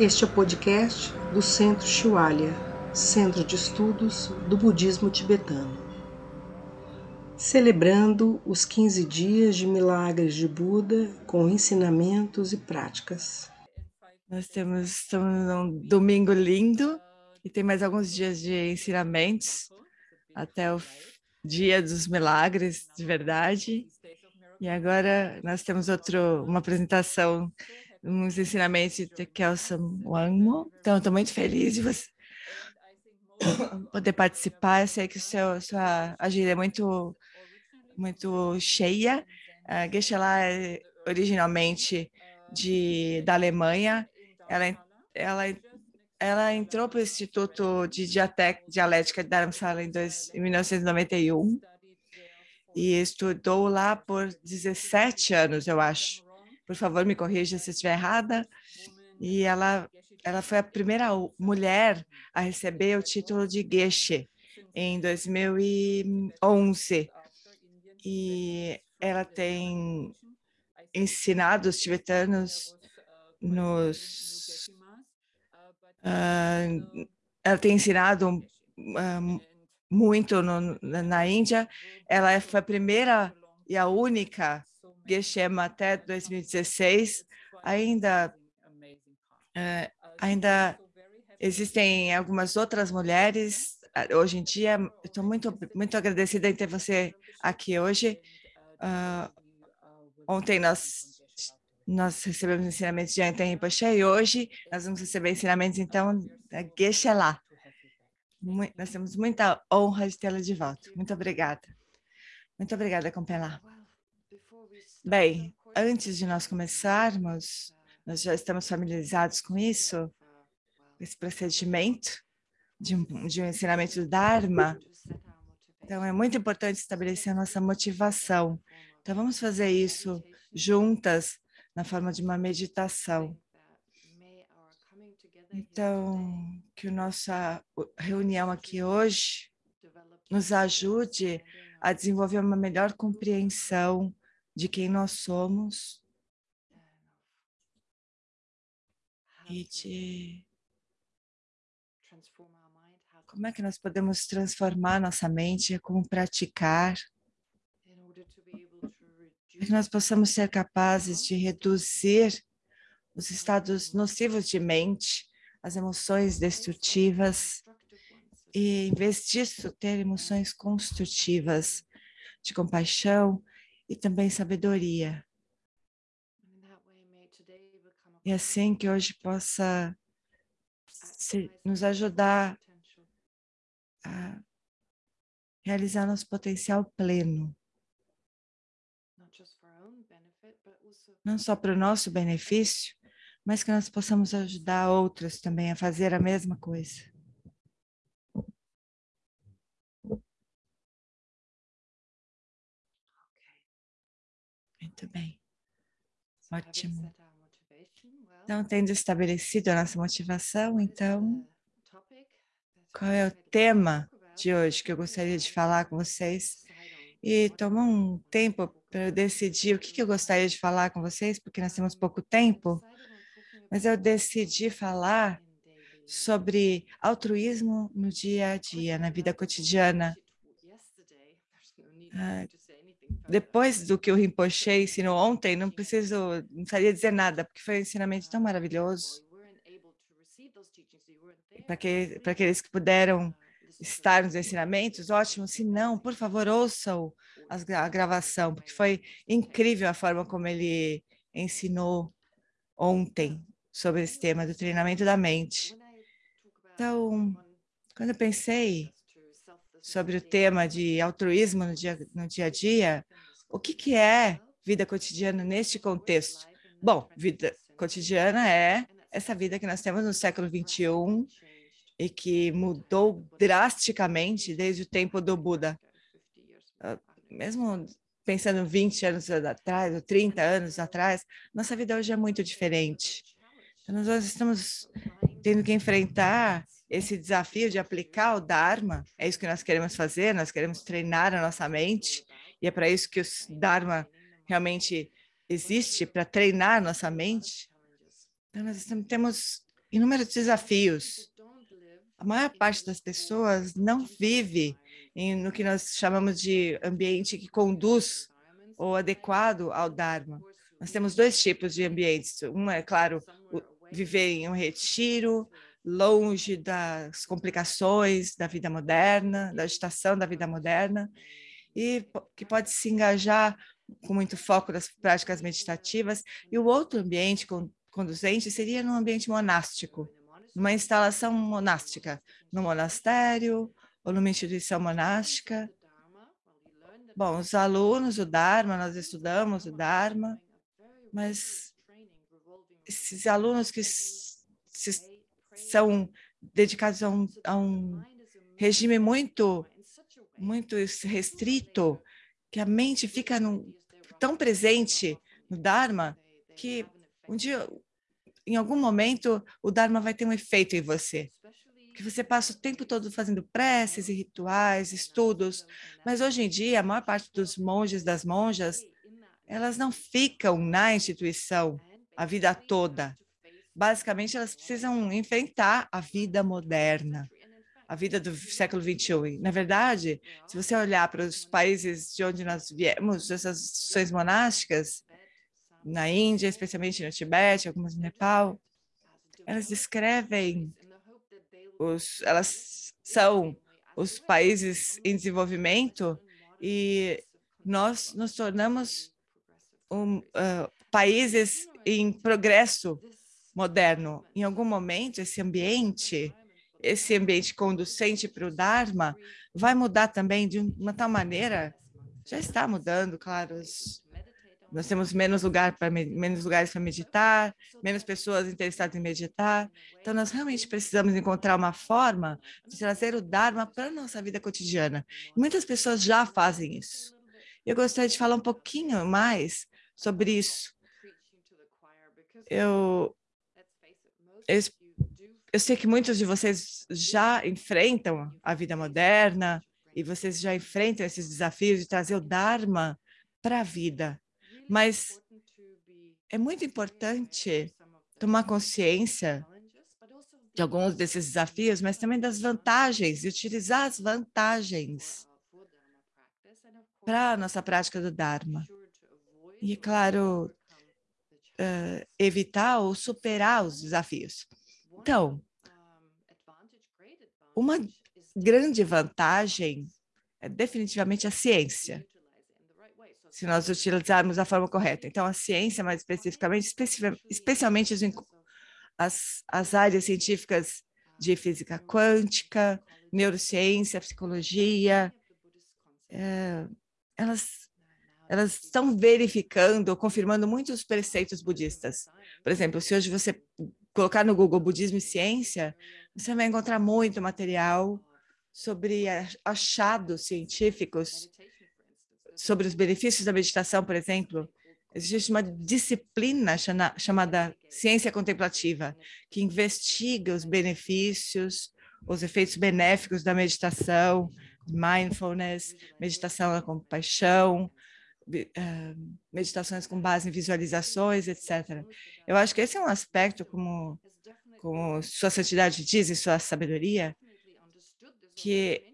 Este é o podcast do Centro Shiwalya, Centro de Estudos do Budismo Tibetano. Celebrando os 15 dias de milagres de Buda com ensinamentos e práticas. Nós temos, estamos num domingo lindo e tem mais alguns dias de ensinamentos até o dia dos milagres de verdade. E agora nós temos outro, uma apresentação uns ensinamentos de Kelson Wangmo. Então, estou muito feliz de você poder participar. Eu sei que seu, sua agenda é muito, muito cheia. A Geshe-la é originalmente de, da Alemanha. Ela, ela, ela entrou para o Instituto de Dialética de Dharamsala em, dois, em 1991 e estudou lá por 17 anos, eu acho por favor, me corrija se estiver errada. E ela, ela foi a primeira mulher a receber o título de Geshe em 2011. E ela tem ensinado os tibetanos nos... Uh, ela tem ensinado uh, muito no, na Índia. Ela foi a primeira e a única Geshem até 2016, ainda, uh, ainda existem algumas outras mulheres. Ah, hoje em dia, estou muito, muito agradecida em ter você aqui hoje. Uh, ontem nós nós recebemos ensinamentos de Anten Rinpoche e hoje nós vamos receber ensinamentos, então, da Geshe lá. Nós temos muita honra de tê-la de volta. Muito obrigada. Muito obrigada, Compelá. Bem, antes de nós começarmos, nós já estamos familiarizados com isso, esse procedimento de de um ensinamento do Dharma. Então, é muito importante estabelecer a nossa motivação. Então, vamos fazer isso juntas, na forma de uma meditação. Então, que a nossa reunião aqui hoje nos ajude a desenvolver uma melhor compreensão de quem nós somos. E de como é que nós podemos transformar nossa mente, como praticar, para que nós possamos ser capazes de reduzir os estados nocivos de mente, as emoções destrutivas, e, em vez disso, ter emoções construtivas de compaixão, e também sabedoria. E assim que hoje possa se, nos ajudar a realizar nosso potencial pleno. Não só para o nosso benefício, mas que nós possamos ajudar outros também a fazer a mesma coisa. Muito bem. Ótimo. Então, tendo estabelecido a nossa motivação, então, qual é o tema de hoje que eu gostaria de falar com vocês? E tomar um tempo para eu decidir o que, que eu gostaria de falar com vocês, porque nós temos pouco tempo, mas eu decidi falar sobre altruísmo no dia a dia, na vida cotidiana. Ah, depois do que o Rinpoche ensinou ontem, não preciso, não precisaria dizer nada, porque foi um ensinamento tão maravilhoso. Para que, aqueles que puderam estar nos ensinamentos, ótimo. Se não, por favor, ouçam a gravação, porque foi incrível a forma como ele ensinou ontem sobre esse tema do treinamento da mente. Então, quando eu pensei sobre o tema de altruísmo no dia, no dia a dia, o que, que é vida cotidiana neste contexto? Bom, vida cotidiana é essa vida que nós temos no século XXI e que mudou drasticamente desde o tempo do Buda. Ah, mesmo pensando 20 anos atrás, ou 30 anos atrás, nossa vida hoje é muito diferente. Então, nós estamos tendo que enfrentar esse desafio de aplicar o Dharma, é isso que nós queremos fazer, nós queremos treinar a nossa mente, e é para isso que o Dharma realmente existe, para treinar nossa mente. Então, nós temos inúmeros desafios. A maior parte das pessoas não vive em, no que nós chamamos de ambiente que conduz ou adequado ao Dharma. Nós temos dois tipos de ambientes. Um é, claro, viver em um retiro, longe das complicações da vida moderna, da agitação da vida moderna, e que pode se engajar com muito foco das práticas meditativas. E o outro ambiente conduzente seria num ambiente monástico, numa instalação monástica, no monastério ou numa instituição monástica. Bom, os alunos, o Dharma, nós estudamos o Dharma, mas esses alunos que se, são dedicados a um, a um regime muito, muito restrito, que a mente fica num, tão presente no Dharma, que um dia, em algum momento, o Dharma vai ter um efeito em você. Que você passa o tempo todo fazendo preces e rituais, estudos, mas hoje em dia, a maior parte dos monges, das monjas, elas não ficam na instituição a vida toda. Basicamente, elas precisam enfrentar a vida moderna, a vida do século XXI. Na verdade, se você olhar para os países de onde nós viemos, essas instituições monásticas, na Índia, especialmente no Tibete, algumas no Nepal, elas descrevem, os, elas são os países em desenvolvimento e nós nos tornamos um, uh, países em progresso moderno. Em algum momento, esse ambiente, esse ambiente conducente para o Dharma, vai mudar também de uma tal maneira, já está mudando, claro, os, nós temos menos, lugar pra, menos lugares para meditar, menos pessoas interessadas em meditar. Então, nós realmente precisamos encontrar uma forma de trazer o Dharma para a nossa vida cotidiana. E muitas pessoas já fazem isso. Eu gostaria de falar um pouquinho mais sobre isso. Eu, eu, eu sei que muitos de vocês já enfrentam a vida moderna e vocês já enfrentam esses desafios de trazer o Dharma para a vida mas é muito importante tomar consciência de alguns desses desafios, mas também das vantagens, e utilizar as vantagens para a nossa prática do Dharma. E, claro, uh, evitar ou superar os desafios. Então, uma grande vantagem é definitivamente a ciência se nós utilizarmos a forma correta. Então, a ciência, mais especificamente, especialmente as, as áreas científicas de física quântica, neurociência, psicologia, é, elas, elas estão verificando, confirmando muitos preceitos budistas. Por exemplo, se hoje você colocar no Google budismo e ciência, você vai encontrar muito material sobre achados científicos sobre os benefícios da meditação, por exemplo, existe uma disciplina chamada ciência contemplativa, que investiga os benefícios, os efeitos benéficos da meditação, mindfulness, meditação da compaixão, meditações com base em visualizações, etc. Eu acho que esse é um aspecto, como, como Sua Santidade diz em sua sabedoria, que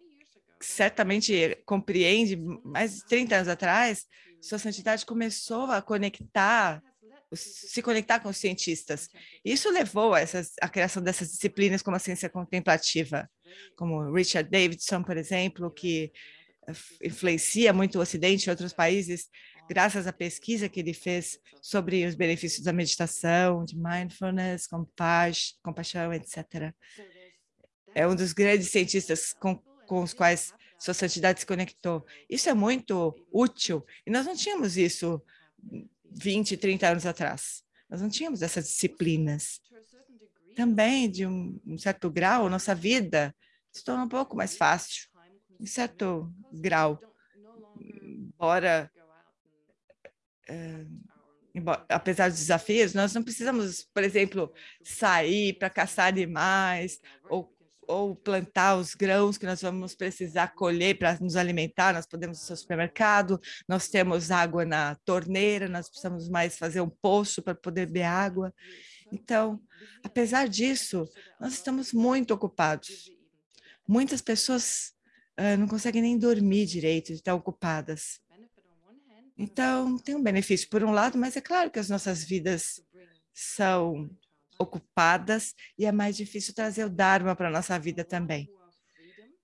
certamente compreende, mais de 30 anos atrás, sua santidade começou a conectar, se conectar com os cientistas. Isso levou a, essas, a criação dessas disciplinas como a ciência contemplativa, como Richard Davidson, por exemplo, que influencia muito o Ocidente e outros países, graças à pesquisa que ele fez sobre os benefícios da meditação, de mindfulness, compaixão, etc. É um dos grandes cientistas com com os quais sua santidade se conectou. Isso é muito útil e nós não tínhamos isso 20, 30 anos atrás. Nós não tínhamos essas disciplinas. Também, de um, um certo grau, nossa vida se torna um pouco mais fácil, em certo grau. Embora, é, embora, apesar dos desafios, nós não precisamos, por exemplo, sair para caçar animais ou ou plantar os grãos que nós vamos precisar colher para nos alimentar, nós podemos ir ao supermercado, nós temos água na torneira, nós precisamos mais fazer um poço para poder beber água. Então, apesar disso, nós estamos muito ocupados. Muitas pessoas uh, não conseguem nem dormir direito, de estar ocupadas. Então, tem um benefício por um lado, mas é claro que as nossas vidas são ocupadas e é mais difícil trazer o Dharma para a nossa vida também.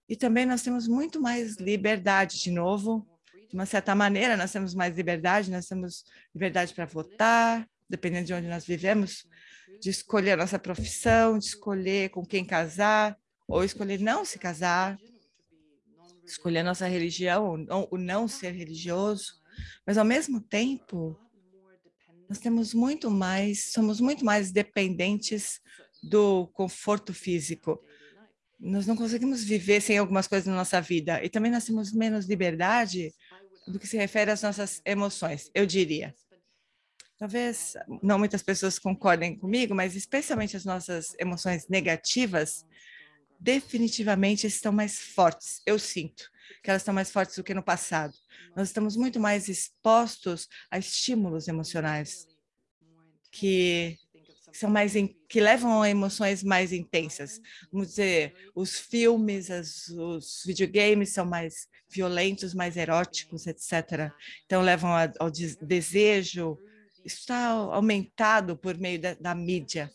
E também nós temos muito mais liberdade, de novo, de uma certa maneira, nós temos mais liberdade, nós temos liberdade para votar, dependendo de onde nós vivemos, de escolher a nossa profissão, de escolher com quem casar, ou escolher não se casar, escolher a nossa religião, ou, ou não ser religioso. Mas, ao mesmo tempo, nós temos muito mais, somos muito mais dependentes do conforto físico. Nós não conseguimos viver sem algumas coisas na nossa vida. E também nós temos menos liberdade do que se refere às nossas emoções, eu diria. Talvez não muitas pessoas concordem comigo, mas especialmente as nossas emoções negativas definitivamente estão mais fortes, eu sinto que elas estão mais fortes do que no passado. Nós estamos muito mais expostos a estímulos emocionais que são mais que levam a emoções mais intensas. Vamos dizer, os filmes, as, os videogames são mais violentos, mais eróticos, etc. Então levam a, ao desejo. Isso está aumentado por meio da, da mídia.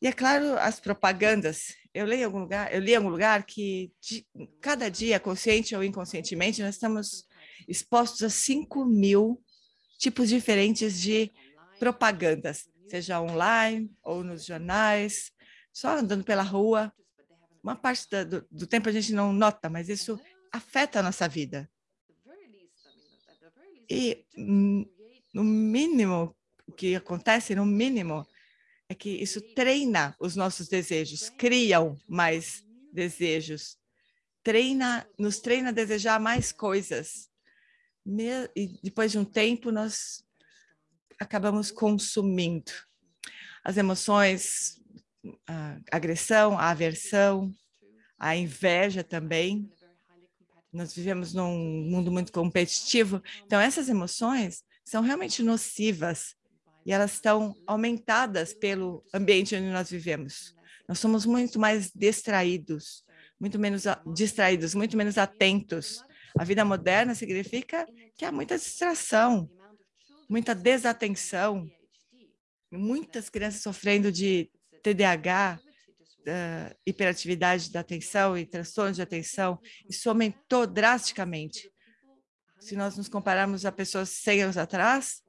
E é claro, as propagandas. Eu li em algum lugar, eu li algum lugar que de, cada dia, consciente ou inconscientemente, nós estamos expostos a 5 mil tipos diferentes de propagandas, seja online ou nos jornais, só andando pela rua. Uma parte do, do tempo a gente não nota, mas isso afeta a nossa vida. E, hum, no mínimo, o que acontece, no mínimo, é que isso treina os nossos desejos, criam mais desejos, treina, nos treina a desejar mais coisas. E depois de um tempo, nós acabamos consumindo. As emoções, a agressão, a aversão, a inveja também. Nós vivemos num mundo muito competitivo, então essas emoções são realmente nocivas e elas estão aumentadas pelo ambiente onde nós vivemos. Nós somos muito mais distraídos, muito menos distraídos, muito menos atentos. A vida moderna significa que há muita distração, muita desatenção, muitas crianças sofrendo de TDAH, hiperatividade da atenção e transtornos de atenção. Isso aumentou drasticamente. Se nós nos compararmos a pessoas 100 anos atrás,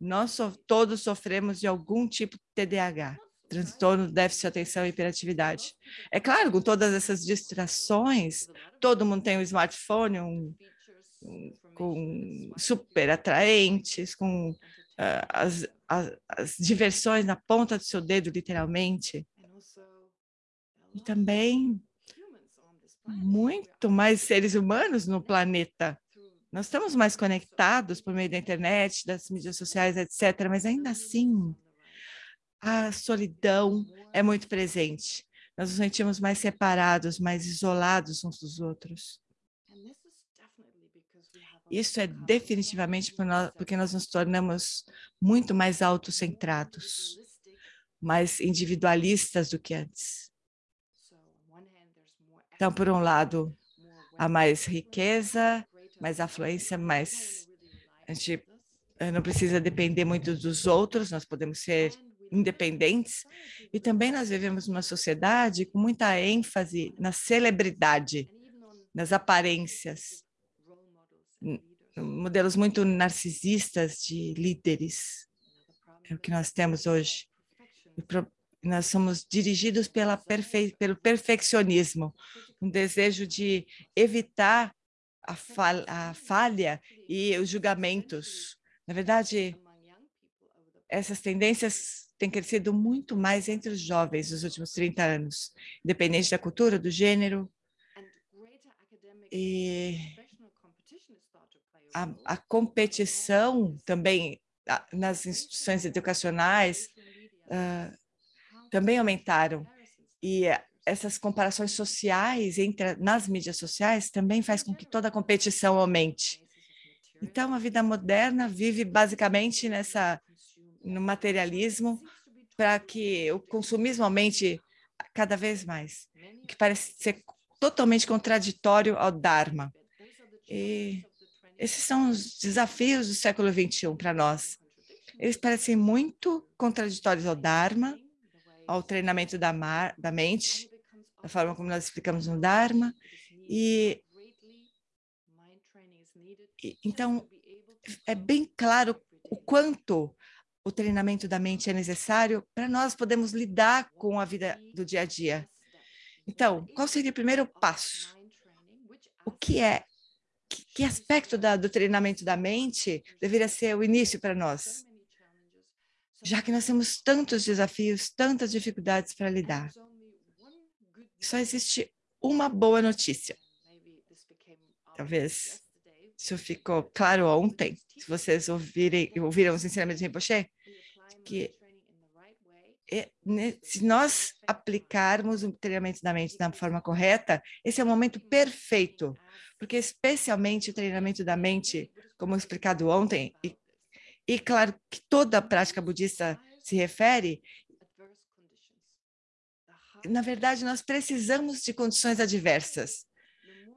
nós so, todos sofremos de algum tipo de TDAH, transtorno, déficit de atenção e hiperatividade. É claro, com todas essas distrações, todo mundo tem um smartphone, um, um com super atraentes, com uh, as, as, as diversões na ponta do seu dedo, literalmente. E também muito mais seres humanos no planeta nós estamos mais conectados por meio da internet, das mídias sociais, etc., mas ainda assim, a solidão é muito presente. Nós nos sentimos mais separados, mais isolados uns dos outros. Isso é definitivamente porque nós nos tornamos muito mais autocentrados, mais individualistas do que antes. Então, por um lado, há mais riqueza, mais afluência, mais a gente eh, não precisa depender muito dos outros, nós podemos ser independentes. E também nós vivemos numa sociedade com muita ênfase na celebridade, nas aparências, modelos muito narcisistas de líderes, é o que nós temos hoje. Nós somos dirigidos pela perfe... pelo perfeccionismo, um desejo de evitar a, fal a falha e os julgamentos. Na verdade, essas tendências têm crescido muito mais entre os jovens nos últimos 30 anos, independente da cultura, do gênero. E a, a competição também nas instituições educacionais uh, também aumentaram. E essas comparações sociais entre, nas mídias sociais também faz com que toda a competição aumente. Então, a vida moderna vive basicamente nessa no materialismo, para que o consumismo aumente cada vez mais, que parece ser totalmente contraditório ao Dharma. E esses são os desafios do século XXI para nós. Eles parecem muito contraditórios ao Dharma, ao treinamento da, mar, da mente, da forma como nós explicamos no Dharma, e, e então é bem claro o quanto o treinamento da mente é necessário para nós podermos lidar com a vida do dia a dia. Então, qual seria o primeiro passo? O que é, que, aspecto da, do treinamento da mente deveria ser o início para nós? Já que nós temos tantos desafios, tantas dificuldades para lidar. Só existe uma boa notícia. Talvez isso ficou claro ontem, se vocês ouvirem, ouviram os ensinamentos de Rinpoche, que é, né, se nós aplicarmos o treinamento da mente da forma correta, esse é o momento perfeito, porque especialmente o treinamento da mente, como explicado ontem, e, e claro que toda a prática budista se refere, na verdade, nós precisamos de condições adversas.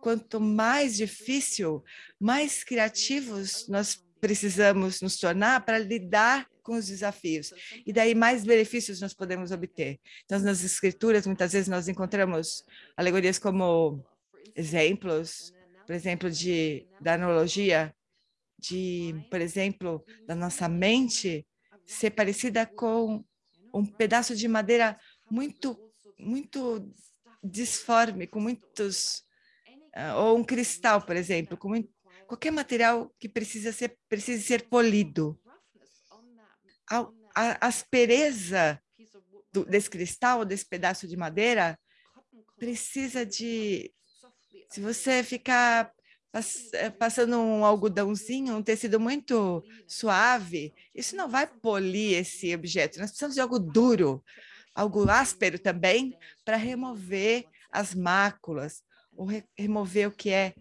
Quanto mais difícil, mais criativos nós precisamos nos tornar para lidar com os desafios. E daí mais benefícios nós podemos obter. Então, nas escrituras, muitas vezes nós encontramos alegorias como exemplos, por exemplo, de, da analogia de, por exemplo, da nossa mente ser parecida com um pedaço de madeira muito, muito disforme, com muitos, uh, ou um cristal, por exemplo, com muito, qualquer material que precisa ser, precise ser polido a, a aspereza do, desse cristal, desse pedaço de madeira, precisa de... Se você ficar eh, passando um algodãozinho, um tecido muito suave, isso não vai polir esse objeto. Nós precisamos de algo duro, algo áspero também, para remover as máculas, ou re remover o que é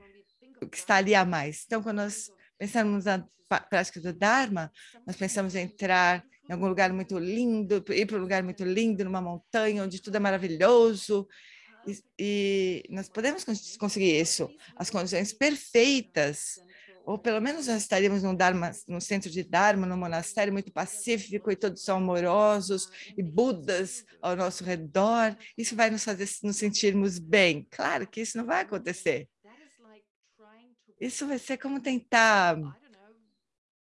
o que está ali a mais. Então, quando nós pensamos na prática do Dharma, nós pensamos em entrar em algum lugar muito lindo, ir para um lugar muito lindo, numa montanha, onde tudo é maravilhoso, e, e nós podemos conseguir isso, as condições perfeitas, ou pelo menos nós estaríamos num, Dharma, num centro de Dharma, num monastério muito pacífico e todos são amorosos e Budas ao nosso redor. Isso vai nos fazer nos sentirmos bem. Claro que isso não vai acontecer. Isso vai ser como tentar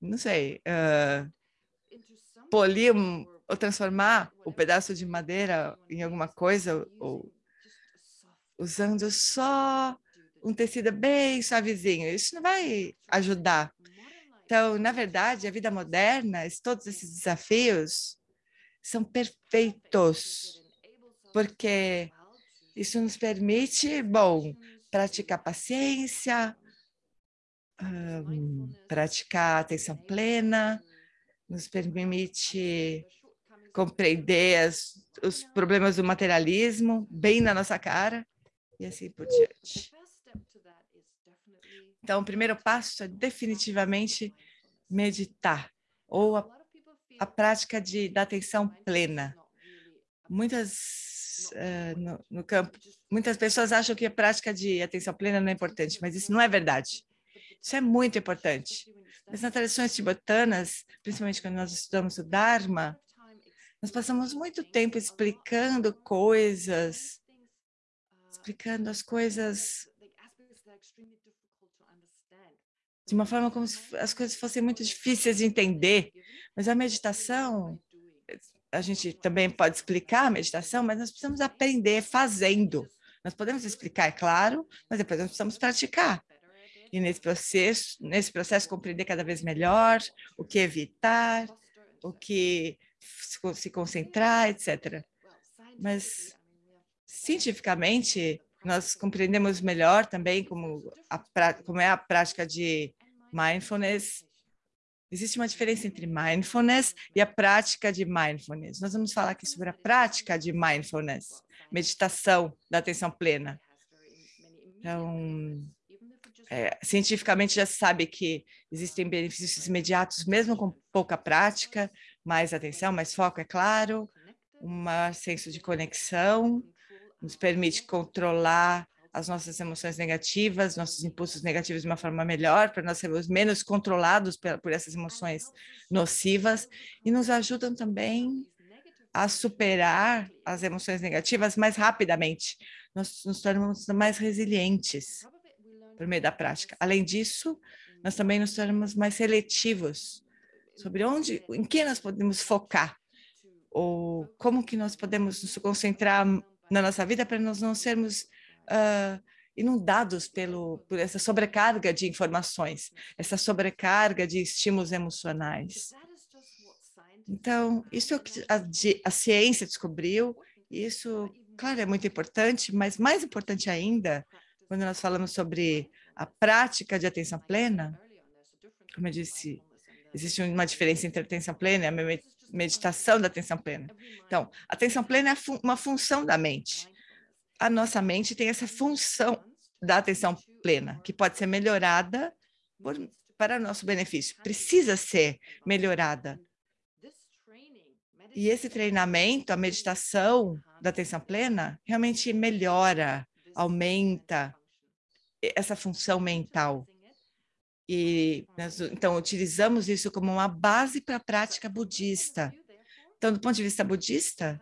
não sei, uh, polir ou transformar o pedaço de madeira em alguma coisa, ou usando só um tecido bem suavezinho. Isso não vai ajudar. Então, na verdade, a vida moderna, todos esses desafios são perfeitos, porque isso nos permite, bom, praticar paciência, um, praticar atenção plena, nos permite compreender as, os problemas do materialismo bem na nossa cara e assim por diante. Então, o primeiro passo é definitivamente meditar, ou a, a prática de, da atenção plena. Muitas, uh, no, no campo, muitas pessoas acham que a prática de atenção plena não é importante, mas isso não é verdade. Isso é muito importante. Mas nas tradições tibetanas, principalmente quando nós estudamos o Dharma, nós passamos muito tempo explicando coisas, explicando as coisas de uma forma como se as coisas fossem muito difíceis de entender. Mas a meditação, a gente também pode explicar a meditação, mas nós precisamos aprender fazendo. Nós podemos explicar, é claro, mas depois nós precisamos praticar e nesse processo, nesse processo compreender cada vez melhor o que evitar, o que se concentrar, etc. Mas, cientificamente, nós compreendemos melhor também como, a, como é a prática de mindfulness. Existe uma diferença entre mindfulness e a prática de mindfulness. Nós vamos falar aqui sobre a prática de mindfulness, meditação da atenção plena. Então, é, cientificamente já se sabe que existem benefícios imediatos, mesmo com pouca prática, mais atenção, mais foco, é claro, um senso de conexão, nos permite controlar as nossas emoções negativas, nossos impulsos negativos de uma forma melhor, para nós sermos menos controlados por essas emoções nocivas, e nos ajudam também a superar as emoções negativas mais rapidamente. Nós nos tornamos mais resilientes por meio da prática. Além disso, nós também nos tornamos mais seletivos sobre onde, em que nós podemos focar, ou como que nós podemos nos concentrar na nossa vida para nós não sermos uh, inundados pelo, por essa sobrecarga de informações, essa sobrecarga de estímulos emocionais. Então, isso é o que a, a ciência descobriu, isso, claro, é muito importante, mas mais importante ainda, quando nós falamos sobre a prática de atenção plena, como eu disse, existe uma diferença entre atenção plena e a meditação da atenção plena. Então, a atenção plena é uma função da mente. A nossa mente tem essa função da atenção plena, que pode ser melhorada por, para nosso benefício. Precisa ser melhorada. E esse treinamento, a meditação da atenção plena, realmente melhora, aumenta essa função mental. E nós, então, utilizamos isso como uma base para a prática budista. Então, do ponto de vista budista,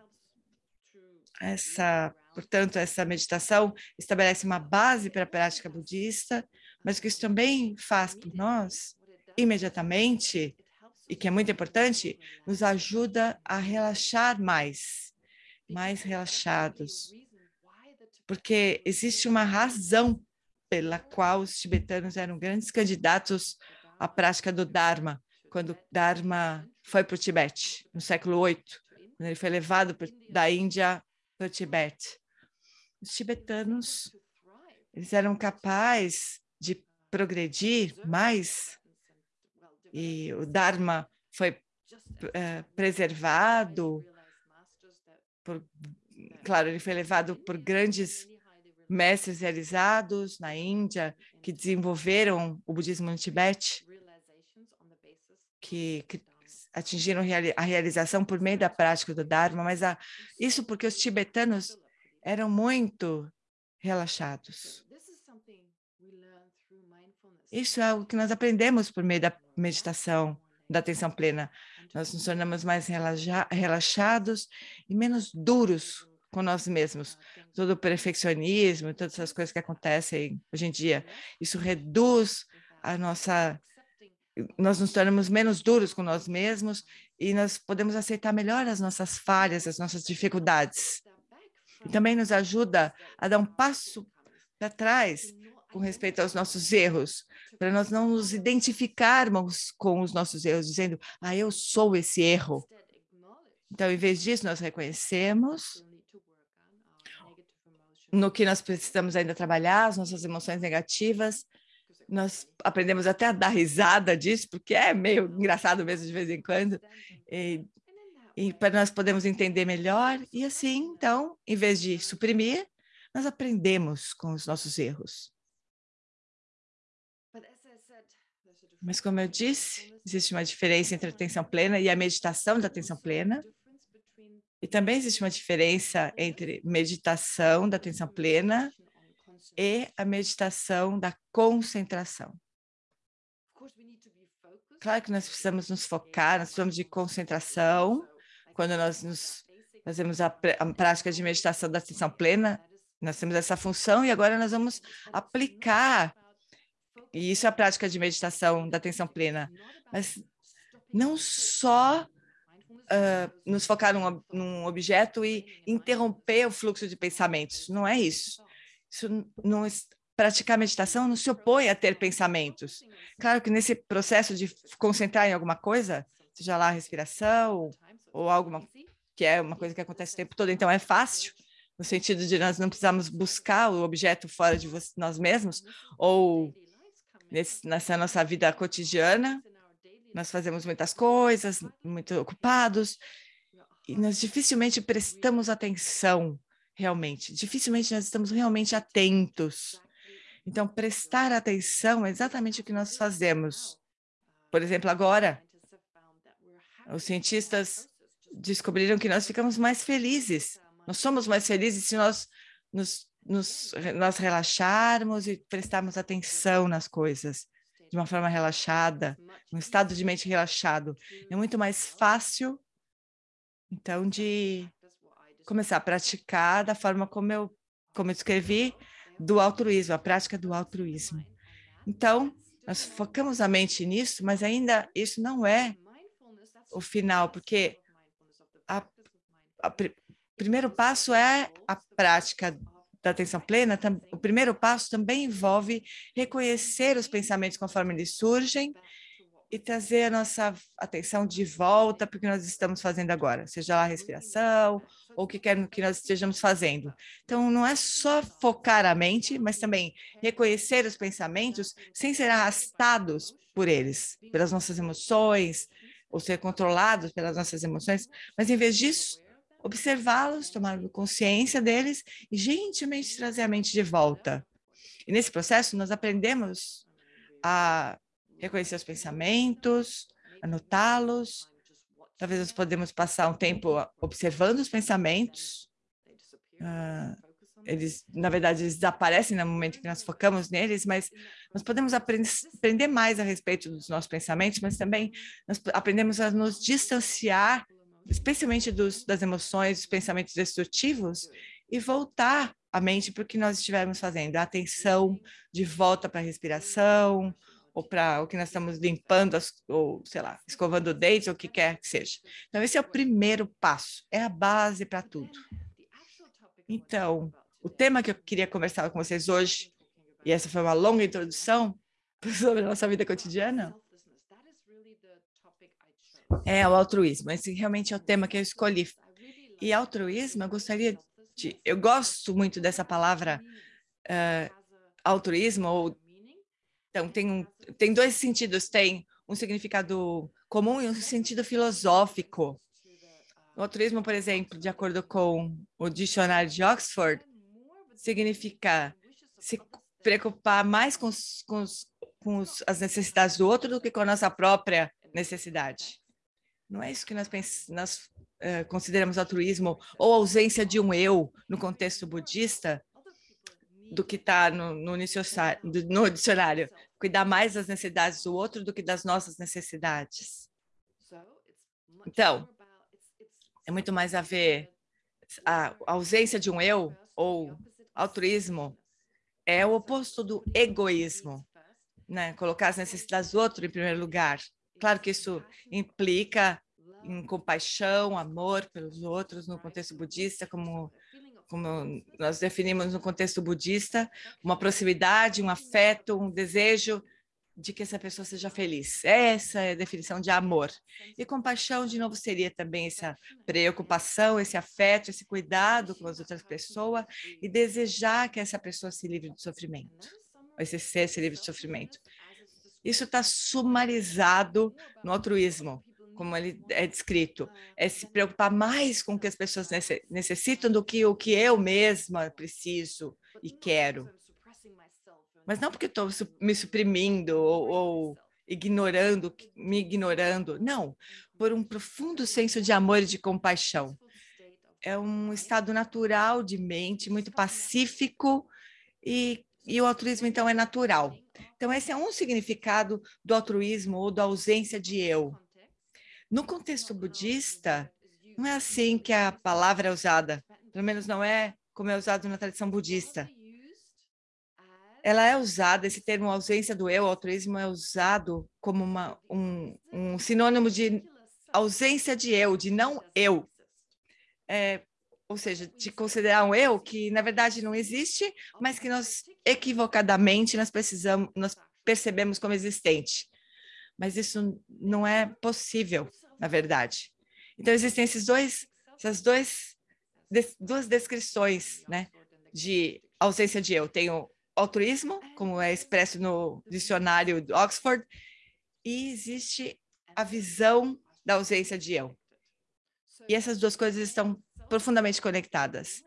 essa, portanto, essa meditação estabelece uma base para a prática budista, mas o que isso também faz por nós, imediatamente, e que é muito importante, nos ajuda a relaxar mais, mais relaxados. Porque existe uma razão pela qual os tibetanos eram grandes candidatos à prática do Dharma, quando o Dharma foi para o Tibete, no século VIII, quando ele foi levado da Índia para o Tibete. Os tibetanos eles eram capazes de progredir mais? E o Dharma foi é, preservado, por, claro, ele foi levado por grandes mestres realizados na Índia que desenvolveram o budismo no Tibete, que, que atingiram a realização por meio da prática do Dharma, mas a, isso porque os tibetanos eram muito relaxados. Isso é algo que nós aprendemos por meio da meditação, da atenção plena. Nós nos tornamos mais relaxados e menos duros com nós mesmos. Todo o perfeccionismo, todas essas coisas que acontecem hoje em dia, isso reduz a nossa... Nós nos tornamos menos duros com nós mesmos e nós podemos aceitar melhor as nossas falhas, as nossas dificuldades. Também nos ajuda a dar um passo para trás com respeito aos nossos erros, para nós não nos identificarmos com os nossos erros, dizendo, ah, eu sou esse erro. Então, em vez disso, nós reconhecemos no que nós precisamos ainda trabalhar, as nossas emoções negativas. Nós aprendemos até a dar risada disso, porque é meio engraçado mesmo de vez em quando. E, e para nós podermos entender melhor. E assim, então, em vez de suprimir, nós aprendemos com os nossos erros. Mas, como eu disse, existe uma diferença entre a atenção plena e a meditação da atenção plena. E também existe uma diferença entre meditação da atenção plena e a meditação da concentração. Claro que nós precisamos nos focar, nós precisamos de concentração. Quando nós nos fazemos a, a prática de meditação da atenção plena, nós temos essa função e agora nós vamos aplicar. E isso é a prática de meditação da atenção plena. Mas não só uh, nos focar num, num, objeto e interromper o fluxo de pensamentos. Não é isso. Isso não praticar meditação não se opõe a ter pensamentos. Claro que nesse processo de concentrar em alguma coisa, seja lá a respiração ou alguma que é uma coisa que acontece o tempo todo, então é fácil no sentido de nós não precisamos buscar o objeto fora de nós mesmos ou nesse, nessa nossa vida cotidiana, nós fazemos muitas coisas, muito ocupados, e nós dificilmente prestamos atenção realmente. Dificilmente nós estamos realmente atentos. Então, prestar atenção é exatamente o que nós fazemos. Por exemplo, agora, os cientistas descobriram que nós ficamos mais felizes. Nós somos mais felizes se nós nos, nos, nós relaxarmos e prestarmos atenção nas coisas de uma forma relaxada, um estado de mente relaxado. É muito mais fácil, então, de começar a praticar da forma como eu, como eu escrevi, do altruísmo, a prática do altruísmo. Então, nós focamos a mente nisso, mas ainda isso não é o final, porque pr primeiro passo é a prática da atenção plena, o primeiro passo também envolve reconhecer os pensamentos conforme eles surgem e trazer a nossa atenção de volta para o que nós estamos fazendo agora, seja lá a respiração ou o que quer que nós estejamos fazendo. Então, não é só focar a mente, mas também reconhecer os pensamentos sem ser arrastados por eles, pelas nossas emoções, ou ser controlados pelas nossas emoções, mas em vez disso, observá-los, tomar consciência deles e gentilmente trazer a mente de volta. E nesse processo, nós aprendemos a reconhecer os pensamentos, anotá-los. Talvez nós podemos passar um tempo observando os pensamentos. Uh, eles, na verdade, eles desaparecem no momento que nós focamos neles, mas nós podemos aprender mais a respeito dos nossos pensamentos, mas também nós aprendemos a nos distanciar especialmente dos, das emoções, dos pensamentos destrutivos, e voltar a mente para o que nós estivermos fazendo, a atenção de volta para a respiração, ou para o que nós estamos limpando, ou sei lá, escovando dentes, ou o que quer que seja. Então, esse é o primeiro passo, é a base para tudo. Então, o tema que eu queria conversar com vocês hoje, e essa foi uma longa introdução sobre a nossa vida cotidiana, é o altruísmo. Esse realmente é o tema que eu escolhi. E altruísmo, eu gostaria de... Eu gosto muito dessa palavra uh, altruísmo, ou... Então, tem, um, tem dois sentidos. Tem um significado comum e um sentido filosófico. O altruísmo, por exemplo, de acordo com o dicionário de Oxford, significa se preocupar mais com, os, com, os, com os, as necessidades do outro do que com a nossa própria necessidade. Não é isso que nós, nós uh, consideramos altruísmo ou ausência de um eu no contexto budista do que está no, no, no dicionário. Cuidar mais das necessidades do outro do que das nossas necessidades. Então, é muito mais a ver a ausência de um eu ou altruísmo é o oposto do egoísmo, né? Colocar as necessidades do outro em primeiro lugar. Claro que isso implica em compaixão, amor pelos outros no contexto budista, como, como nós definimos no contexto budista, uma proximidade, um afeto, um desejo de que essa pessoa seja feliz. Essa é a definição de amor. E compaixão, de novo, seria também essa preocupação, esse afeto, esse cuidado com as outras pessoas e desejar que essa pessoa se livre do sofrimento, esse ser se livre do sofrimento. Isso está sumarizado no altruísmo, como ele é descrito, é se preocupar mais com o que as pessoas necessitam do que o que eu mesma preciso e quero. Mas não porque estou me suprimindo ou, ou ignorando, me ignorando, não, por um profundo senso de amor e de compaixão. É um estado natural de mente, muito pacífico, e, e o altruísmo, então, é natural. Então, esse é um significado do altruísmo ou da ausência de eu. No contexto budista, não é assim que a palavra é usada, pelo menos não é como é usado na tradição budista. Ela é usada, esse termo ausência do eu, altruísmo, é usado como uma, um, um sinônimo de ausência de eu, de não eu. É, ou seja, de considerar um eu que, na verdade, não existe, mas que nós, equivocadamente, nós precisamos, nós percebemos como existente. Mas isso não é possível, na verdade. Então, existem esses dois, essas dois, duas descrições né, de ausência de eu. Tem o altruísmo, como é expresso no dicionário de Oxford, e existe a visão da ausência de eu. E essas duas coisas estão profundamente conectadas.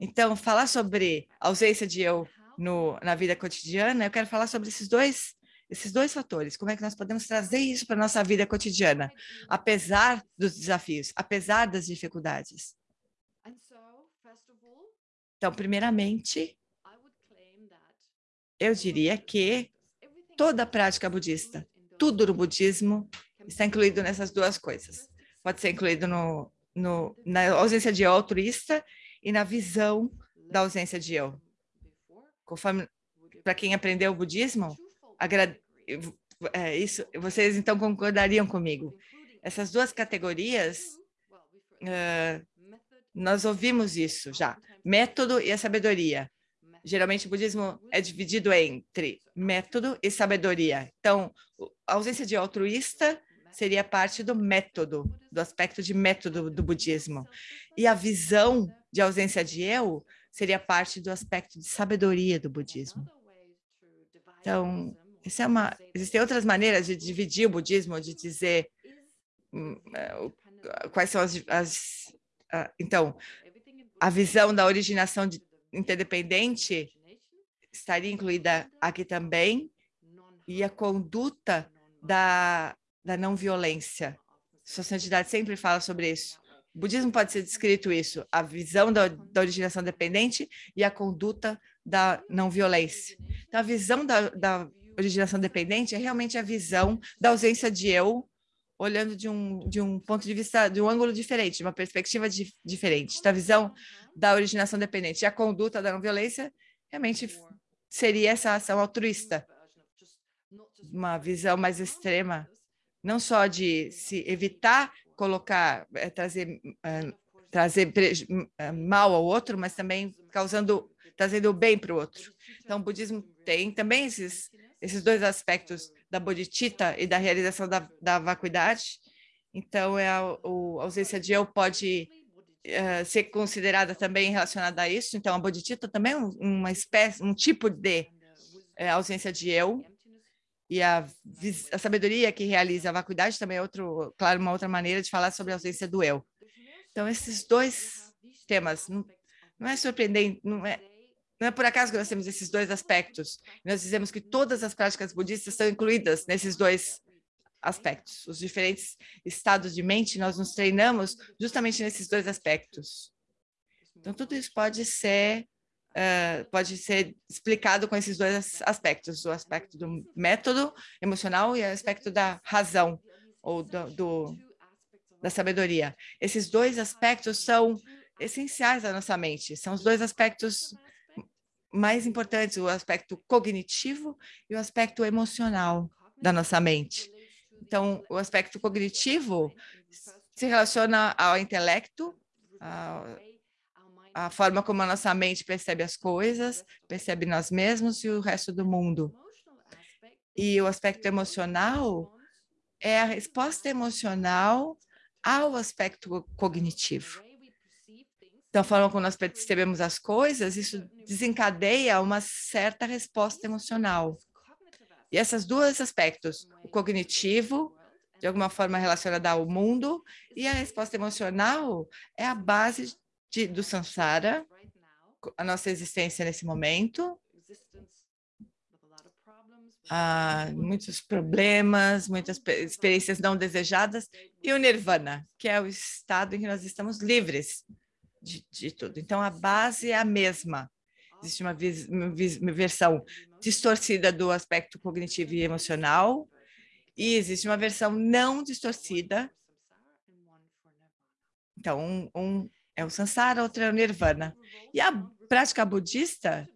Então, falar sobre ausência de eu no, na vida cotidiana, eu quero falar sobre esses dois, esses dois fatores, como é que nós podemos trazer isso para a nossa vida cotidiana, apesar dos desafios, apesar das dificuldades. Então, primeiramente, eu diria que toda a prática budista, tudo no budismo está incluído nessas duas coisas. Pode ser incluído no, no, na ausência de eu altruísta e na visão da ausência de eu. Para quem aprendeu o budismo, é, isso, vocês então concordariam comigo. Essas duas categorias, uh, nós ouvimos isso já, método e a sabedoria. Geralmente o budismo é dividido entre método e sabedoria. Então, a ausência de altruísta seria parte do método, do aspecto de método do budismo. E a visão de ausência de eu seria parte do aspecto de sabedoria do budismo. Então, é uma, existem outras maneiras de dividir o budismo, de dizer hum, é, quais são as, as então, a visão da originação de, interdependente estaria incluída aqui também, e a conduta da, da não violência. Sua santidade sempre fala sobre isso. O budismo pode ser descrito isso, a visão da, da originação dependente e a conduta da não violência. Então, a visão da, da originação dependente é realmente a visão da ausência de eu, olhando de um, de um ponto de vista, de um ângulo diferente, de uma perspectiva di, diferente. Então, a visão da originação dependente e a conduta da não violência realmente seria essa ação altruísta. Uma visão mais extrema, não só de se evitar colocar, é, trazer, é, trazer é, mal ao outro, mas também causando, trazendo o bem para o outro. Então, o budismo tem também esses, esses dois aspectos da bodhicitta e da realização da, da vacuidade. Então, é a, a ausência de eu pode uh, ser considerada também relacionada a isso. Então, a bodhicitta também é uma espécie, um tipo de uh, ausência de eu. E a, a sabedoria que realiza a vacuidade também é outro, claro, uma outra maneira de falar sobre a ausência do eu. Então, esses dois temas, não, não é surpreendente, não é, não é por acaso que nós temos esses dois aspectos. Nós dizemos que todas as práticas budistas estão incluídas nesses dois aspectos. Os diferentes estados de mente, nós nos treinamos justamente nesses dois aspectos. Então, tudo isso pode ser, uh, pode ser explicado com esses dois aspectos, o aspecto do método emocional e o aspecto da razão, ou do, do da sabedoria. Esses dois aspectos são essenciais à nossa mente, são os dois aspectos mais importantes, o aspecto cognitivo e o aspecto emocional da nossa mente. Então, o aspecto cognitivo se relaciona ao intelecto, a, a forma como a nossa mente percebe as coisas, percebe nós mesmos e o resto do mundo. E o aspecto emocional é a resposta emocional ao aspecto cognitivo. Então, a forma como nós percebemos as coisas, isso desencadeia uma certa resposta emocional. E esses dois aspectos, o cognitivo, de alguma forma relacionada ao mundo, e a resposta emocional é a base de, do samsara, a nossa existência nesse momento. Há muitos problemas, muitas experiências não desejadas, e o nirvana, que é o estado em que nós estamos livres de, de tudo. Então, a base é a mesma. Existe uma, vis, uma versão distorcida do aspecto cognitivo e emocional, e existe uma versão não distorcida. Então, um, um é o Sansara, outro é o Nirvana. E a prática budista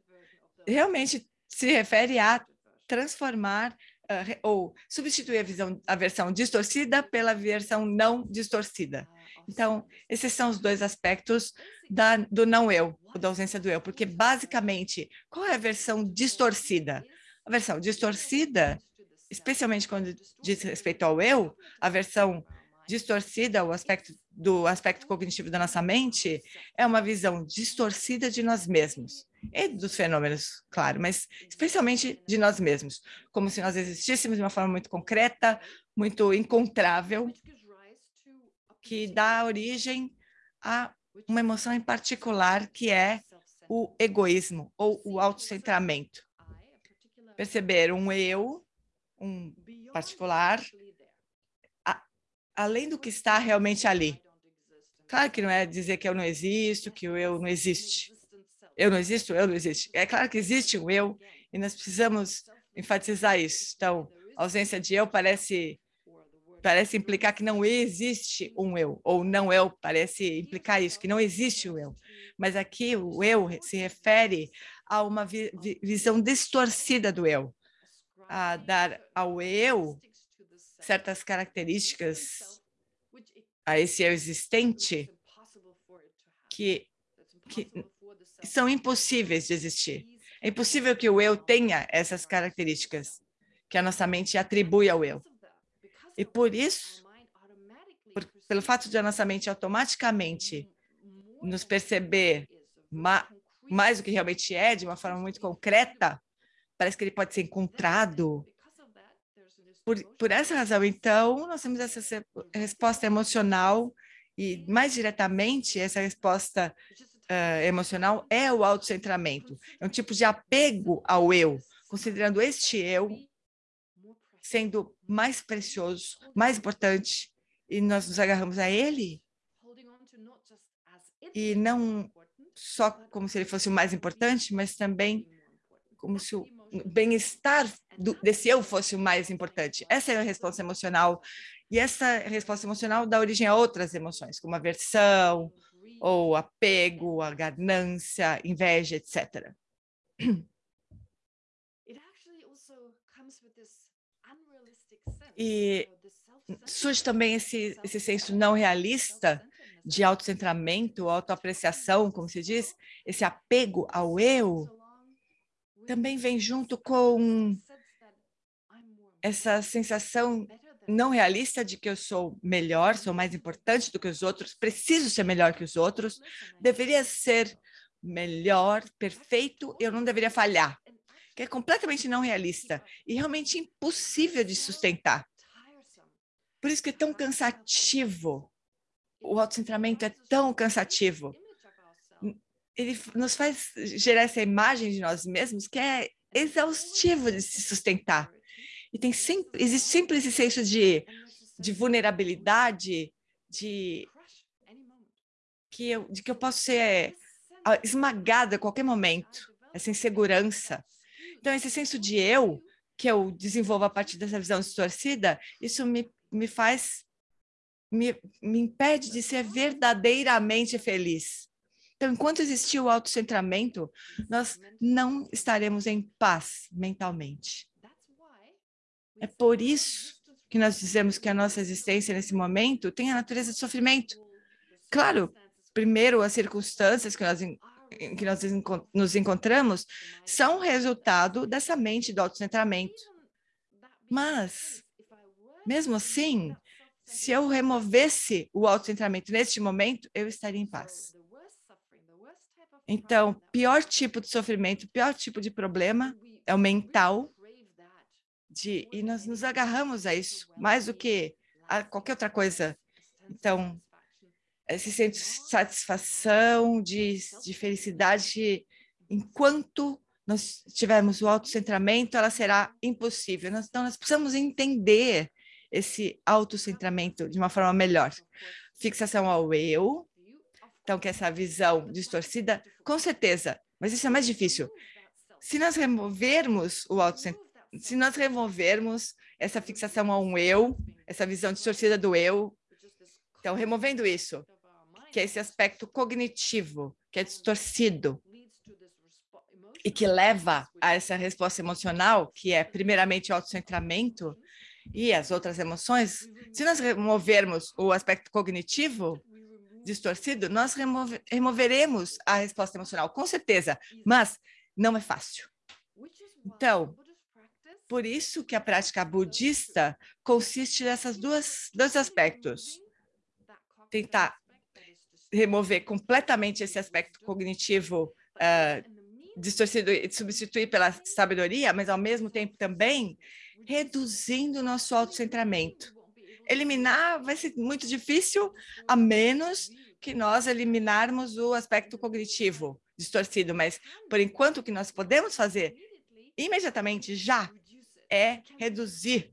realmente se refere a transformar uh, ou substituir a, visão, a versão distorcida pela versão não distorcida. Então, esses são os dois aspectos da, do não eu, da ausência do eu, porque basicamente, qual é a versão distorcida? A versão distorcida, especialmente quando diz respeito ao eu, a versão distorcida, o aspecto do aspecto cognitivo da nossa mente, é uma visão distorcida de nós mesmos e dos fenômenos, claro, mas especialmente de nós mesmos, como se nós existíssemos de uma forma muito concreta, muito encontrável, que dá origem a uma emoção em particular, que é o egoísmo ou o autocentramento. Perceber um eu, um particular, além do que está realmente ali. Claro que não é dizer que eu não existo, que o eu não existe. Eu não existo, eu não existe. É claro que existe o eu e nós precisamos enfatizar isso. Então, a ausência de eu parece parece implicar que não existe um eu, ou não eu parece implicar isso, que não existe o eu. Mas aqui o eu se refere a uma vi visão distorcida do eu, a dar ao eu certas características a esse eu existente que, que são impossíveis de existir. É impossível que o eu tenha essas características que a nossa mente atribui ao eu. E por isso, por, pelo fato de a nossa mente automaticamente nos perceber ma, mais do que realmente é, de uma forma muito concreta, parece que ele pode ser encontrado. Por, por essa razão, então, nós temos essa resposta emocional e, mais diretamente, essa resposta uh, emocional é o autocentramento. É um tipo de apego ao eu, considerando este eu sendo mais precioso, mais importante, e nós nos agarramos a ele, e não só como se ele fosse o mais importante, mas também como se o bem-estar desse eu fosse o mais importante. Essa é a resposta emocional, e essa resposta emocional dá origem a outras emoções, como aversão, ou apego, a ganância, inveja, etc. E surge também esse, esse senso não realista de autocentramento, autoapreciação, como se diz, esse apego ao eu, também vem junto com essa sensação não realista de que eu sou melhor, sou mais importante do que os outros, preciso ser melhor que os outros, deveria ser melhor, perfeito, eu não deveria falhar que é completamente não realista e realmente impossível de sustentar. Por isso que é tão cansativo. O autocentramento é tão cansativo. Ele nos faz gerar essa imagem de nós mesmos que é exaustivo de se sustentar. E tem sempre, existe sempre esse senso de, de vulnerabilidade, de que, eu, de que eu posso ser esmagada a qualquer momento, essa insegurança. Então, esse senso de eu, que eu desenvolvo a partir dessa visão distorcida, isso me, me faz, me, me impede de ser verdadeiramente feliz. Então, enquanto existir o autocentramento, nós não estaremos em paz mentalmente. É por isso que nós dizemos que a nossa existência nesse momento tem a natureza de sofrimento. Claro, primeiro as circunstâncias que nós em que nós nos encontramos são resultado dessa mente do autocentramento. Mas, mesmo assim, se eu removesse o autocentramento neste momento, eu estaria em paz. Então, pior tipo de sofrimento, pior tipo de problema é o mental, de, e nós nos agarramos a isso mais do que a qualquer outra coisa. Então, esse senso de satisfação, de, de felicidade, enquanto nós tivermos o autocentramento, ela será impossível. Então, nós precisamos entender esse autocentramento de uma forma melhor. Fixação ao eu, então, que essa visão distorcida, com certeza, mas isso é mais difícil. Se nós removermos o autocentramento, se nós removermos essa fixação a um eu, essa visão distorcida do eu, então, removendo isso, que é esse aspecto cognitivo, que é distorcido, e que leva a essa resposta emocional, que é primeiramente o autocentramento e as outras emoções, se nós removermos o aspecto cognitivo distorcido, nós remove removeremos a resposta emocional, com certeza, mas não é fácil. Então, por isso que a prática budista consiste nessas duas dois aspectos. Tentar remover completamente esse aspecto cognitivo uh, distorcido e substituir pela sabedoria, mas ao mesmo tempo também reduzindo o nosso autocentramento. Eliminar vai ser muito difícil, a menos que nós eliminarmos o aspecto cognitivo distorcido, mas por enquanto o que nós podemos fazer imediatamente já é reduzir.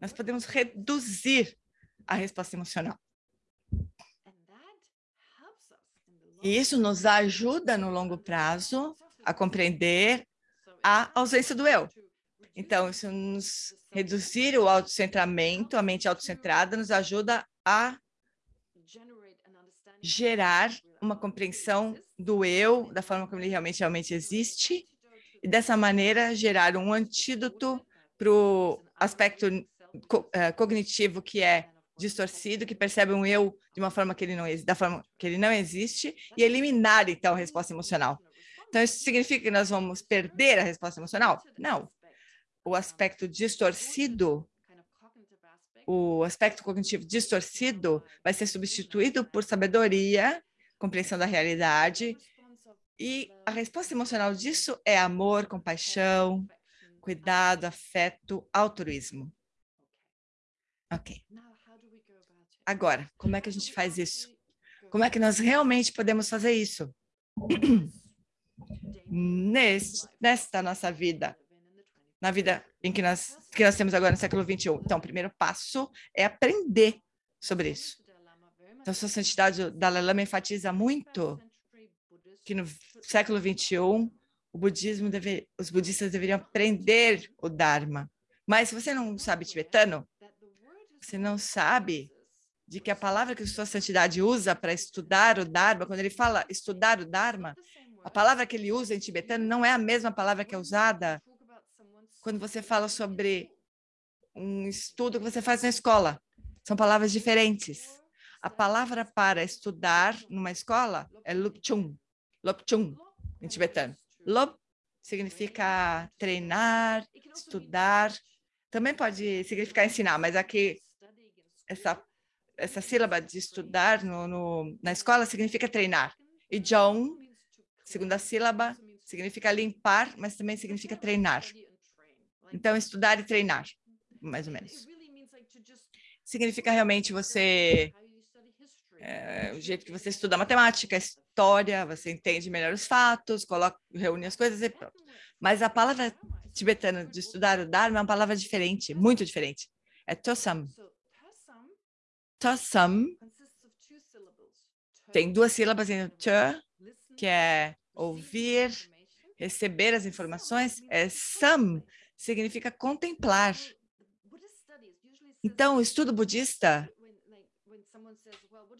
Nós podemos reduzir a resposta emocional. E isso nos ajuda no longo prazo a compreender a ausência do eu. Então, isso nos reduzir o autocentramento, a mente autocentrada, nos ajuda a gerar uma compreensão do eu, da forma como ele realmente, realmente existe, e dessa maneira gerar um antídoto para o aspecto eh, cognitivo que é distorcido, que percebe um eu de uma forma que ele não da forma que ele não existe e eliminar então a resposta emocional. Então isso significa que nós vamos perder a resposta emocional? Não. O aspecto distorcido, o aspecto cognitivo distorcido vai ser substituído por sabedoria, compreensão da realidade e a resposta emocional disso é amor, compaixão, cuidado, afeto, altruísmo. Ok. Agora, como é que a gente faz isso? Como é que nós realmente podemos fazer isso? Neste, nesta nossa vida, na vida em que nós, que nós temos agora no século XXI. Então, o primeiro passo é aprender sobre isso. Então, sua santidade Dalai Lama enfatiza muito que no século XXI o budismo deve, os budistas deveriam aprender o Dharma. Mas se você não sabe tibetano, você não sabe de que a palavra que sua santidade usa para estudar o Dharma, quando ele fala estudar o Dharma, a palavra que ele usa em tibetano não é a mesma palavra que é usada quando você fala sobre um estudo que você faz na escola. São palavras diferentes. A palavra para estudar numa escola é lupchung, lopchung, em tibetano. Lop significa treinar, estudar. Também pode significar ensinar, mas aqui essa essa sílaba de estudar no, no, na escola significa treinar. E John, segunda sílaba, significa limpar, mas também significa treinar. Então, estudar e treinar, mais ou menos. Significa realmente você... É, o jeito que você estuda matemática, história, você entende melhor os fatos, coloca, reúne as coisas e pronto. Mas a palavra tibetana de estudar o Dharma é uma palavra diferente, muito diferente. É tosam. Tosam tem duas sílabas em t, que é ouvir, receber as informações. É sam, significa contemplar. Então, o estudo budista,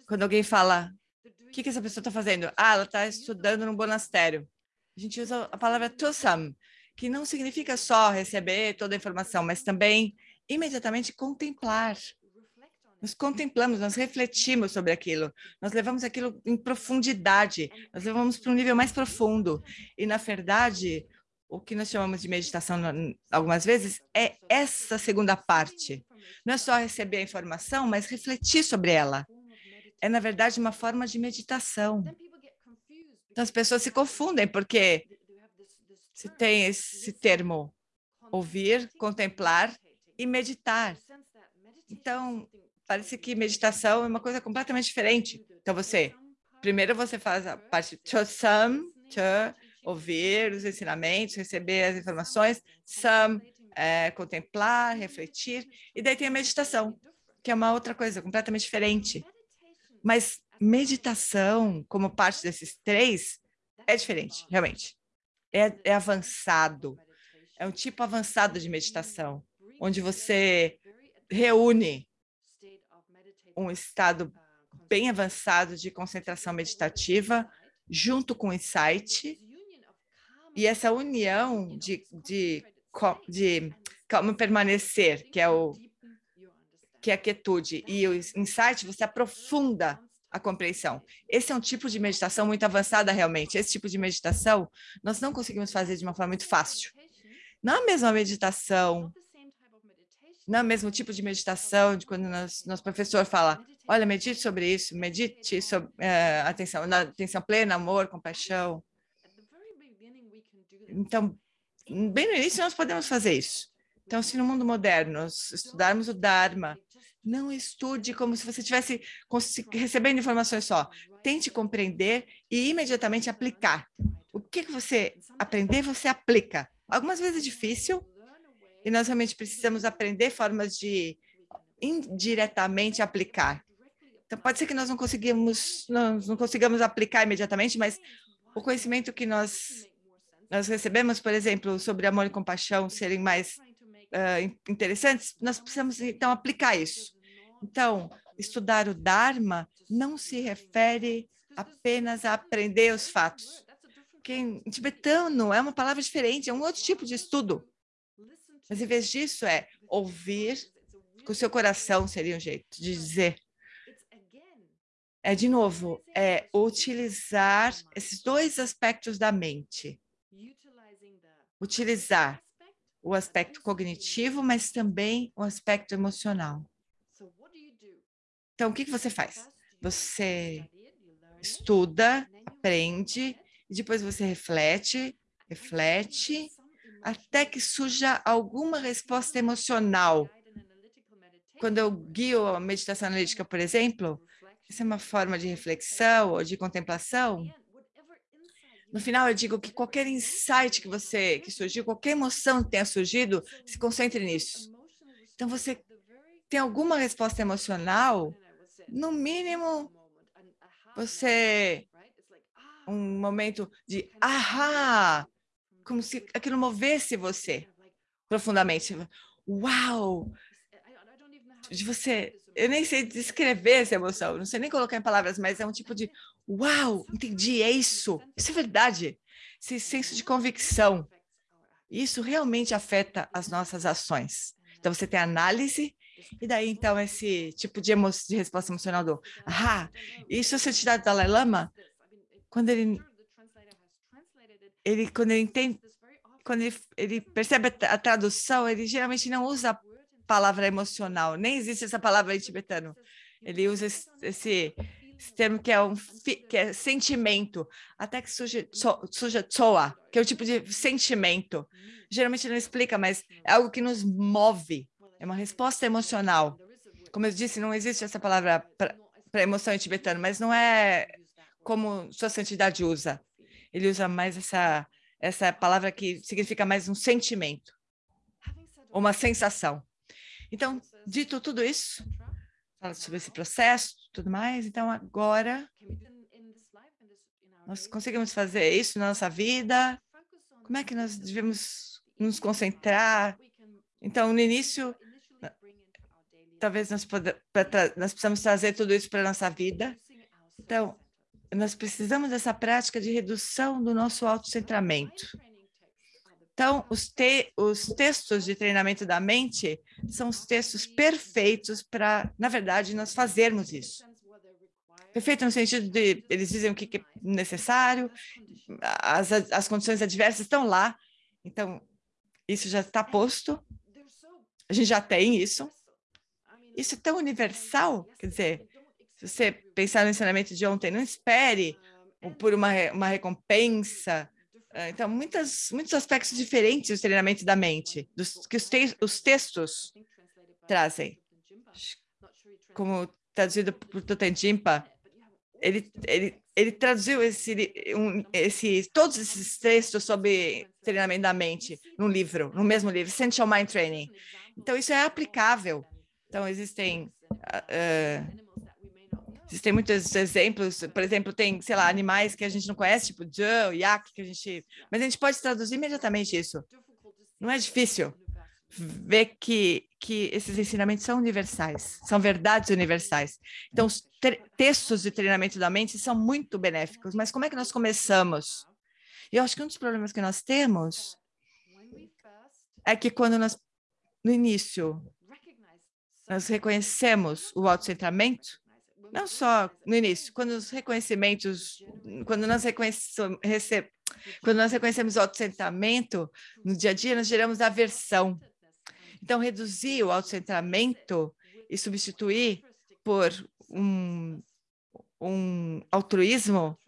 quando alguém fala, o que, que essa pessoa está fazendo? Ah, ela está estudando no monastério. A gente usa a palavra tusam, que não significa só receber toda a informação, mas também imediatamente contemplar. Nós contemplamos, nós refletimos sobre aquilo, nós levamos aquilo em profundidade, nós levamos para um nível mais profundo. E, na verdade, o que nós chamamos de meditação algumas vezes é essa segunda parte. Não é só receber a informação, mas refletir sobre ela. É, na verdade, uma forma de meditação. Então, as pessoas se confundem, porque se tem esse termo ouvir, contemplar e meditar. Então, parece que meditação é uma coisa completamente diferente. Então, você, primeiro você faz a parte chosam, ouvir os ensinamentos, receber as informações, sam, é, contemplar, refletir, e daí tem a meditação, que é uma outra coisa completamente diferente. Mas meditação, como parte desses três, é diferente, realmente. É, é avançado, é um tipo avançado de meditação, onde você reúne um estado bem avançado de concentração meditativa junto com insight e essa união de, de, de calma permanecer, que é o que é a quietude e o insight, você aprofunda a compreensão. Esse é um tipo de meditação muito avançada realmente. Esse tipo de meditação nós não conseguimos fazer de uma forma muito fácil. Não é a mesma meditação não é o mesmo tipo de meditação de quando nosso professor fala, olha, medite sobre isso, medite sobre é, atenção, atenção plena, amor, compaixão. Então, bem no início nós podemos fazer isso. Então, se no mundo moderno estudarmos o Dharma Não estude como se você estivesse recebendo informações só. Tente compreender e imediatamente aplicar. O que, você aprender, você aplica. Algumas vezes é difícil, e nós realmente precisamos aprender formas de indiretamente aplicar. Então, pode ser que nós não conseguimos, nós não consigamos aplicar imediatamente, mas o conhecimento que nós, nós recebemos, por exemplo, sobre amor e compaixão serem mais uh, interessantes, nós precisamos, então, aplicar isso. Então, estudar o Dharma não se refere apenas a aprender os fatos. Porque em tibetano é uma palavra diferente, é um outro tipo de estudo. Mas, em vez disso, é ouvir com o seu coração, seria um jeito de dizer. É, de novo, é utilizar esses dois aspectos da mente. Utilizar o aspecto cognitivo, mas também o aspecto emocional. Então, o que, você faz? Você estuda, aprende, e depois você reflete, reflete, até que surja alguma resposta emocional. Quando eu guio a meditação analítica, por exemplo, essa é uma forma de reflexão ou de contemplação. No final, eu digo que qualquer insight que você que surgiu, qualquer emoção que tenha surgido, se concentre nisso. Então, você tem alguma resposta emocional no mínimo, você um momento de ahá, como se aquilo movesse você profundamente. Uau! De você, eu nem sei descrever essa emoção, não sei nem colocar em palavras, mas é um tipo de uau, entendi, é isso, isso é verdade. Esse senso de convicção, isso realmente afeta as nossas ações. Então, você tem análise e daí, então, esse tipo de, de resposta emocional do ah, isso é santidade do Dalai Lama, quando ele, ele quando ele entende, quando ele, ele percebe a tradução, ele geralmente não usa a palavra emocional, nem existe essa palavra em tibetano. Ele usa esse, esse, esse termo que é um que é sentimento, até que surge suja tsoa, que é o tipo de sentimento. Geralmente não explica, mas é algo que nos move, é uma resposta emocional. Como eu disse, não existe essa palavra para emoção em tibetano, mas não é como sua santidade usa. Ele usa mais essa, essa palavra que significa mais um sentimento, uma sensação. Então, dito tudo isso, fala sobre esse processo, tudo mais, então agora nós conseguimos fazer isso na nossa vida? Como é que nós devemos nos concentrar? Então, no início, talvez nós, nós precisamos trazer tudo isso para a nossa vida. Então, nós precisamos dessa prática de redução do nosso autocentramento. Então, os, te, os textos de treinamento da mente são os textos perfeitos para, na verdade, nós fazermos isso. Perfeito no sentido de, eles dizem o que é necessário, as, as condições adversas estão lá, então, isso já está posto, a gente já tem isso, isso é tão universal, quer dizer, se você pensar no ensinamento de ontem, não espere por uma, uma recompensa. Ah, então, muitas, muitos aspectos diferentes do treinamento da mente, dos, que os, te, os textos trazem. Como traduzido por Tutanjimpa, ele, ele, ele traduziu esse, um, esse, todos esses textos sobre treinamento da mente num livro, no mesmo livro, Essential Mind Training. Então, isso é aplicável então, existem, uh, existem muitos exemplos, por exemplo, tem, sei lá, animais que a gente não conhece, tipo Joe, Yak, que a gente... Mas a gente pode traduzir imediatamente isso. Não é difícil ver que, que esses ensinamentos são universais, são verdades universais. Então, os textos de treinamento da mente são muito benéficos, mas como é que nós começamos? E eu acho que um dos problemas que nós temos é que quando nós, no início, nós reconhecemos o autocentramento, não só no início, quando os reconhecimentos, quando nós reconhecemos, quando nós reconhecemos o autocentramento, no dia a dia nós geramos aversão. Então, reduzir o autocentramento e substituir por um, um altruísmo,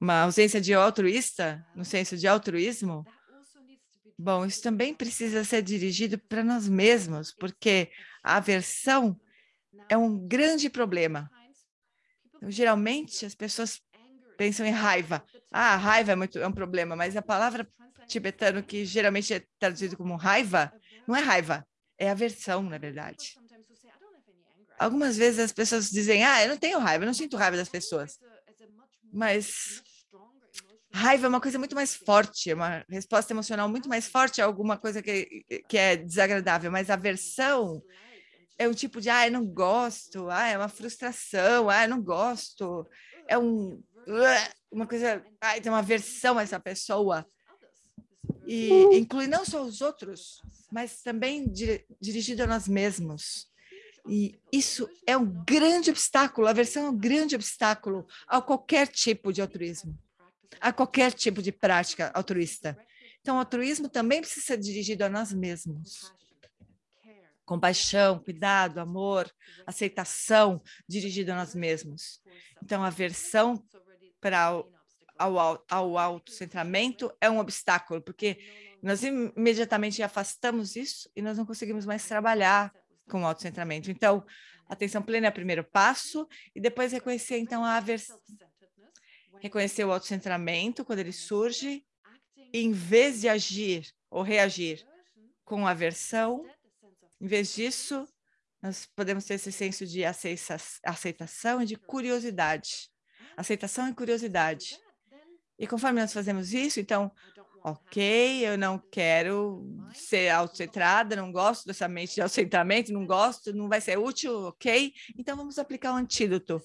uma ausência de altruísta, no senso de altruísmo, Bom, isso também precisa ser dirigido para nós mesmos, porque A aversão é um grande problema. Então, geralmente, as pessoas pensam em raiva. Ah, raiva é, muito, é um problema, mas a palavra tibetano que geralmente é traduzido como raiva, não é raiva, é aversão, na verdade. Algumas vezes as pessoas dizem, ah, eu não tenho raiva, eu não sinto raiva das pessoas. Mas raiva é uma coisa muito mais forte, é uma resposta emocional muito mais forte a alguma coisa que, que é desagradável, mas aversão é um tipo de, ah, eu não gosto, ah, é uma frustração, ah, eu não gosto, é um, uma coisa, ah, tem uma aversão a essa pessoa. E inclui não só os outros, mas também dirigido a nós mesmos. E isso é um grande obstáculo, a aversão é um grande obstáculo a qualquer tipo de altruísmo, a qualquer tipo de prática altruísta. Então, o altruísmo também precisa ser dirigido a nós mesmos compaixão, cuidado, amor, aceitação dirigida a nós mesmos. Então, a aversão para o, ao, ao autocentramento é um obstáculo, porque nós imediatamente afastamos isso e nós não conseguimos mais trabalhar com o autocentramento. Então, atenção plena é o primeiro passo e depois reconhecer, então, a aversão. Reconhecer o autocentramento quando ele surge, em vez de agir ou reagir com aversão, em vez disso, nós podemos ter esse senso de aceitação e de curiosidade. Aceitação e curiosidade. E conforme nós fazemos isso, então, ok, eu não quero ser autocentrada, não gosto dessa mente de autocentramento, não gosto, não vai ser útil, ok? Então, vamos aplicar o um antídoto.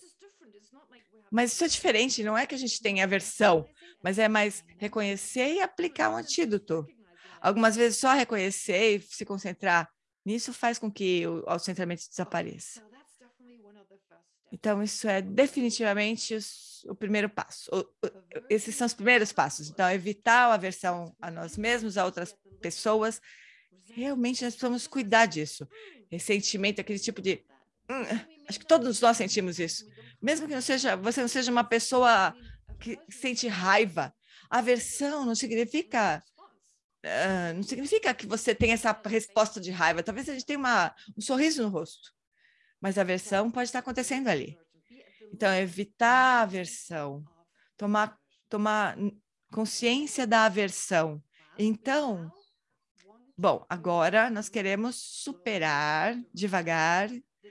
Mas isso é diferente, não é que a gente tenha aversão, mas é mais reconhecer e aplicar um antídoto. Algumas vezes só reconhecer e se concentrar Nisso faz com que o autocentramento desapareça. Então, isso é definitivamente o primeiro passo. esses são os primeiros passos. Então, evitar a aversão a nós mesmos, a outras pessoas. Realmente, nós precisamos cuidar disso. Ressentimento, aquele tipo de... Hum, acho que todos nós sentimos isso. Mesmo que não seja, você não seja uma pessoa que sente raiva. Aversão não significa uh, não significa que você tem essa resposta de raiva. Talvez a gente tenha uma, um sorriso no rosto, mas a aversão pode estar acontecendo ali. Então, evitar a aversão, tomar, tomar consciência da aversão. Então, bom, agora nós queremos superar devagar,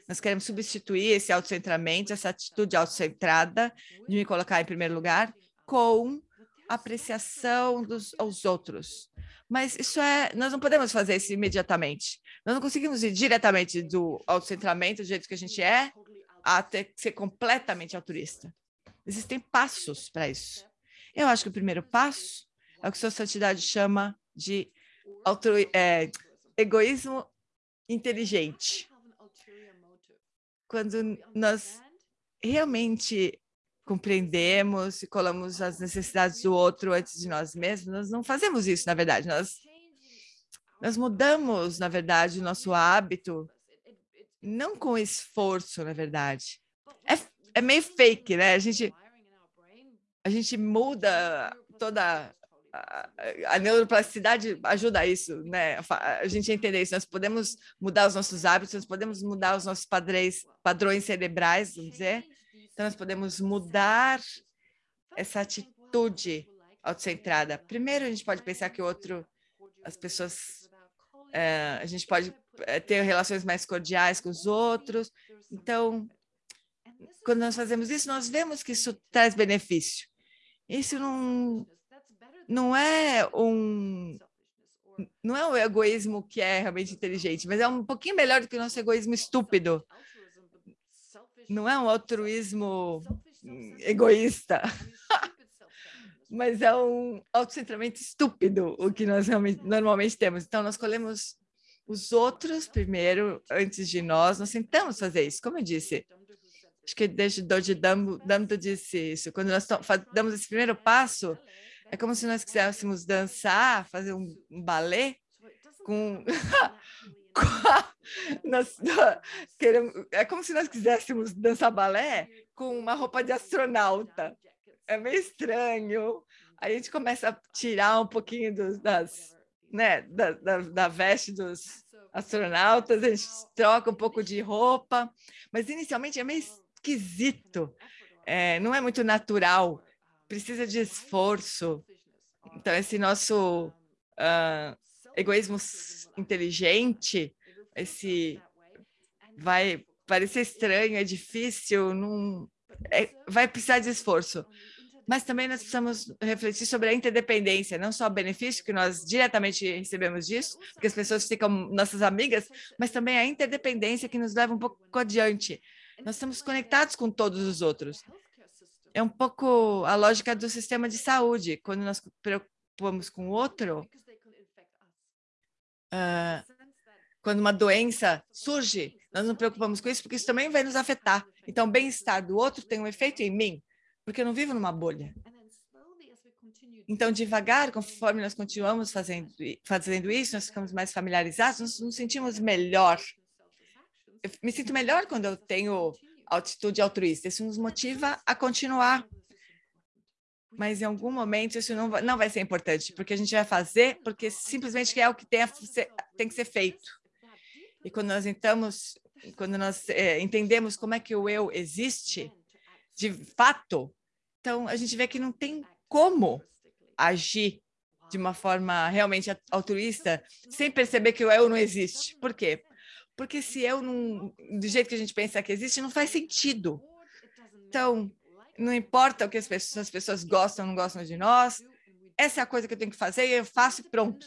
nós queremos substituir esse autocentramento, essa atitude autocentrada de me colocar em primeiro lugar, com apreciação dos aos outros. Mas isso é, nós não podemos fazer isso imediatamente. Nós não conseguimos ir diretamente do autocentramento, do jeito que a gente é, até ser completamente altruísta. Existem passos para isso. Eu acho que o primeiro passo é o que sua santidade chama de altru é, egoísmo inteligente. Quando nós realmente compreendemos e colamos as necessidades do outro antes de nós mesmos, nós não fazemos isso, na verdade. Nós, nós mudamos, na verdade, o nosso hábito, não com esforço, na verdade. É, é meio fake, né? A gente, a gente muda toda a, neuroplasticidade ajuda a isso, né? A gente entender isso. Nós podemos mudar os nossos hábitos, nós podemos mudar os nossos padrões, padrões cerebrais, vamos dizer, então, nós podemos mudar essa atitude autocentrada. Primeiro, a gente pode pensar que o outro, as pessoas, é, a gente pode eh, ter relações mais cordiais com os outros. Então, quando nós fazemos isso, nós vemos que isso traz benefício. Isso não, não é um não é o egoísmo que é realmente inteligente, mas é um pouquinho melhor do que o nosso egoísmo estúpido, não é um altruísmo egoísta, mas é um autocentramento estúpido o que nós normalmente temos. Então, nós colhemos os outros primeiro, antes de nós, nós tentamos fazer isso, como eu disse. Acho que desde Doji Damdo disse isso. Quando nós damos esse primeiro passo, é como se nós quiséssemos dançar, fazer um balé com nós, é como se nós quiséssemos dançar balé com uma roupa de astronauta. É meio estranho. A gente começa a tirar um pouquinho das, né, da, da, da veste dos astronautas, a gente troca um pouco de roupa, mas inicialmente é meio esquisito, é, não é muito natural, precisa de esforço. Então, esse nosso uh, egoísmo inteligente, esse vai parecer estranho, é difícil, não, é, vai precisar de esforço mas também nós precisamos refletir sobre a interdependência, não só o benefício que nós diretamente recebemos disso, porque as pessoas ficam nossas amigas, mas também a interdependência que nos leva um pouco adiante. Nós estamos conectados com todos os outros. É um pouco a lógica do sistema de saúde. Quando nós preocupamos com o outro, quando uma doença surge, nós não preocupamos com isso, porque isso também vai nos afetar. Então, o bem-estar do outro tem um efeito em mim porque eu não vivo numa bolha. Então, devagar, conforme nós continuamos fazendo, fazendo isso, nós ficamos mais familiarizados, nós nos sentimos melhor. Eu me sinto melhor quando eu tenho atitude altruísta. Isso nos motiva a continuar. Mas em algum momento isso não vai, não vai ser importante, porque a gente vai fazer porque simplesmente é o que tem, a, tem que ser feito. E quando nós entramos, quando nós é, entendemos como é que o eu existe, de fato, então a gente vê que não tem como agir de uma forma realmente altruísta sem perceber que o eu não existe. Por quê? Porque se eu não, do jeito que a gente pensa que existe, não faz sentido. Então, não importa o que as pessoas, as pessoas gostam ou não gostam de nós, essa é a coisa que eu tenho que fazer e eu faço e pronto.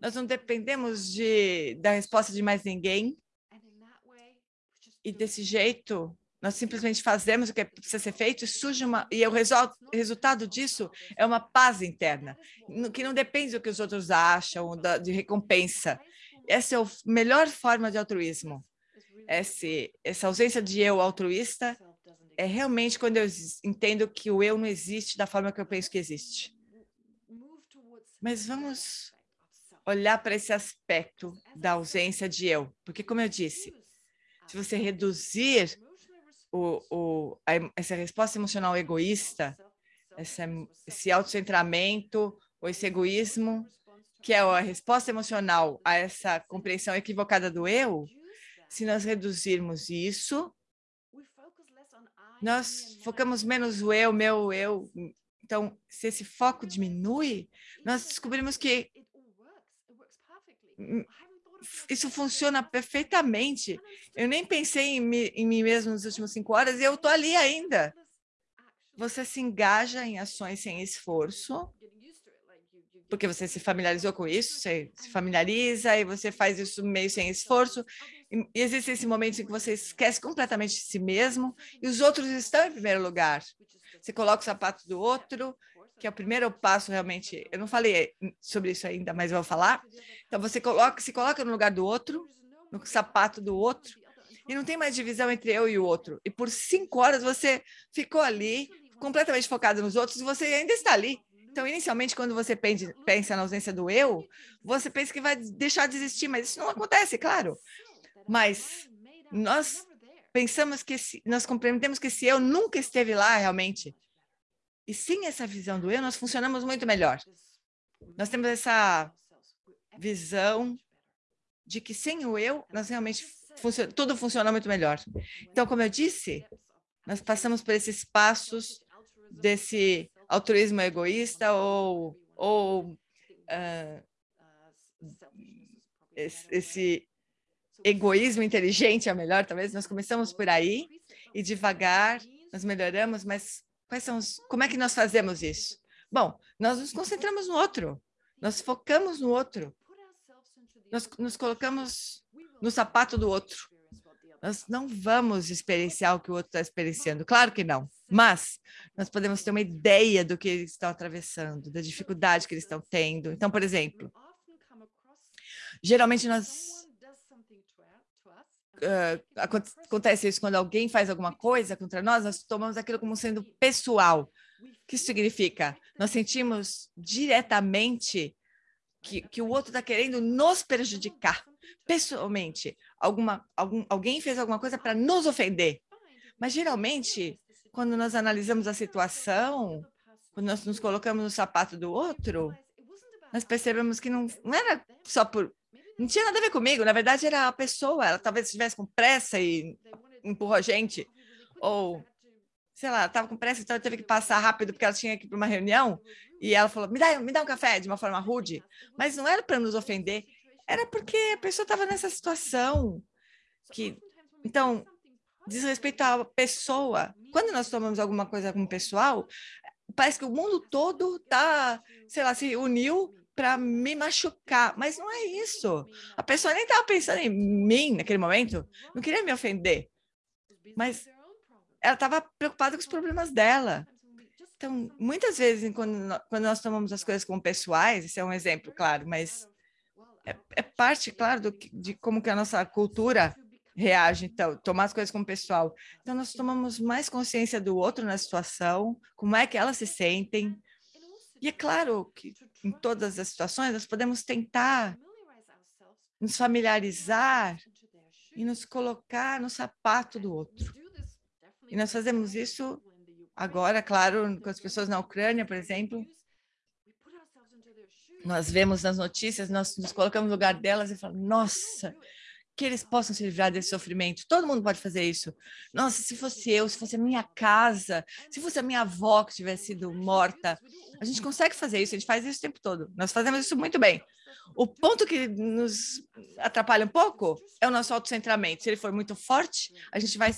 Nós não dependemos de, da resposta de mais ninguém. E desse jeito, nós simplesmente fazemos o que precisa ser feito e surge uma e o resol, resultado disso é uma paz interna que não depende do que os outros acham da, de recompensa. Essa é a melhor forma de altruísmo. Esse, essa ausência de eu altruísta é realmente quando eu entendo que o eu não existe da forma que eu penso que existe. Mas vamos olhar para esse aspecto da ausência de eu, porque como eu disse, se você reduzir o, o, a, essa resposta emocional egoísta, essa, esse autocentramento, ou esse egoísmo, que é a resposta emocional a essa compreensão equivocada do eu, se nós reduzirmos isso, nós focamos menos o eu, meu, eu. Então, se esse foco diminui, nós descobrimos que isso funciona perfeitamente. Eu nem pensei em, mi, em mim mesmo nos últimos cinco horas e eu estou ali ainda. Você se engaja em ações sem esforço, porque você se familiarizou com isso, você se familiariza e você faz isso meio sem esforço. E existe esse momento em que você esquece completamente de si mesmo e os outros estão em primeiro lugar. Você coloca o sapato do outro, que é o primeiro passo realmente, eu não falei sobre isso ainda, mas vou falar. Então, você coloca, se coloca no lugar do outro, no sapato do outro, e não tem mais divisão entre eu e o outro. E por cinco horas você ficou ali, completamente focado nos outros, e você ainda está ali. Então, inicialmente, quando você pensa na ausência do eu, você pensa que vai deixar de existir, mas isso não acontece, claro. Mas nós pensamos que, nós compreendemos que esse eu nunca esteve lá realmente. E sem essa visão do eu, nós funcionamos muito melhor. Nós temos essa visão de que sem o eu, nós realmente tudo funciona muito melhor. Então, como eu disse, nós passamos por esses passos desse altruísmo egoísta ou, ou uh, esse, esse egoísmo inteligente é melhor, talvez. Nós começamos por aí e devagar nós melhoramos, mas Quais são os, como é que nós fazemos isso? Bom, nós nos concentramos no outro, nós focamos no outro, nós nos colocamos no sapato do outro. Nós não vamos experienciar o que o outro está experienciando, claro que não, mas nós podemos ter uma ideia do que eles estão atravessando, da dificuldade que eles estão tendo. Então, por exemplo, geralmente nós uh, acontece isso quando alguém faz alguma coisa contra nós, nós tomamos aquilo como sendo pessoal. O que significa? Nós sentimos diretamente que, que o outro está querendo nos prejudicar, pessoalmente. Alguma, algum, alguém fez alguma coisa para nos ofender. Mas, geralmente, quando nós analisamos a situação, quando nós nos colocamos no sapato do outro, nós percebemos que não, não era só por Não tinha nada a ver comigo, na verdade era a pessoa, ela talvez estivesse com pressa e empurrou a gente, ou, sei lá, estava com pressa, então teve que passar rápido porque ela tinha que ir para uma reunião, e ela falou, me dá, me dá um café, de uma forma rude, mas não era para nos ofender, era porque a pessoa estava nessa situação, que, então, diz respeito à pessoa, quando nós tomamos alguma coisa com o pessoal, parece que o mundo todo tá, sei lá, se uniu para me machucar, mas não é isso. A pessoa nem estava pensando em mim naquele momento, não queria me ofender, mas ela estava preocupada com os problemas dela. Então, muitas vezes, quando, quando nós tomamos as coisas como pessoais, esse é um exemplo, claro, mas é, é parte, claro, do, de como que a nossa cultura reage, então, tomar as coisas como pessoal. Então, nós tomamos mais consciência do outro na situação, como é que elas se sentem. E é claro que em todas as situações nós podemos tentar nos familiarizar e nos colocar no sapato do outro. E nós fazemos isso agora, claro, com as pessoas na Ucrânia, por exemplo. Nós vemos nas notícias, nós nos colocamos no lugar delas e falamos, nossa, que eles possam se livrar desse sofrimento. Todo mundo pode fazer isso. Nossa, se fosse eu, se fosse a minha casa, se fosse a minha avó que tivesse sido morta, a gente consegue fazer isso, a gente faz isso o tempo todo. Nós fazemos isso muito bem. O ponto que nos atrapalha um pouco é o nosso autocentramento. Se ele for muito forte, a gente vai,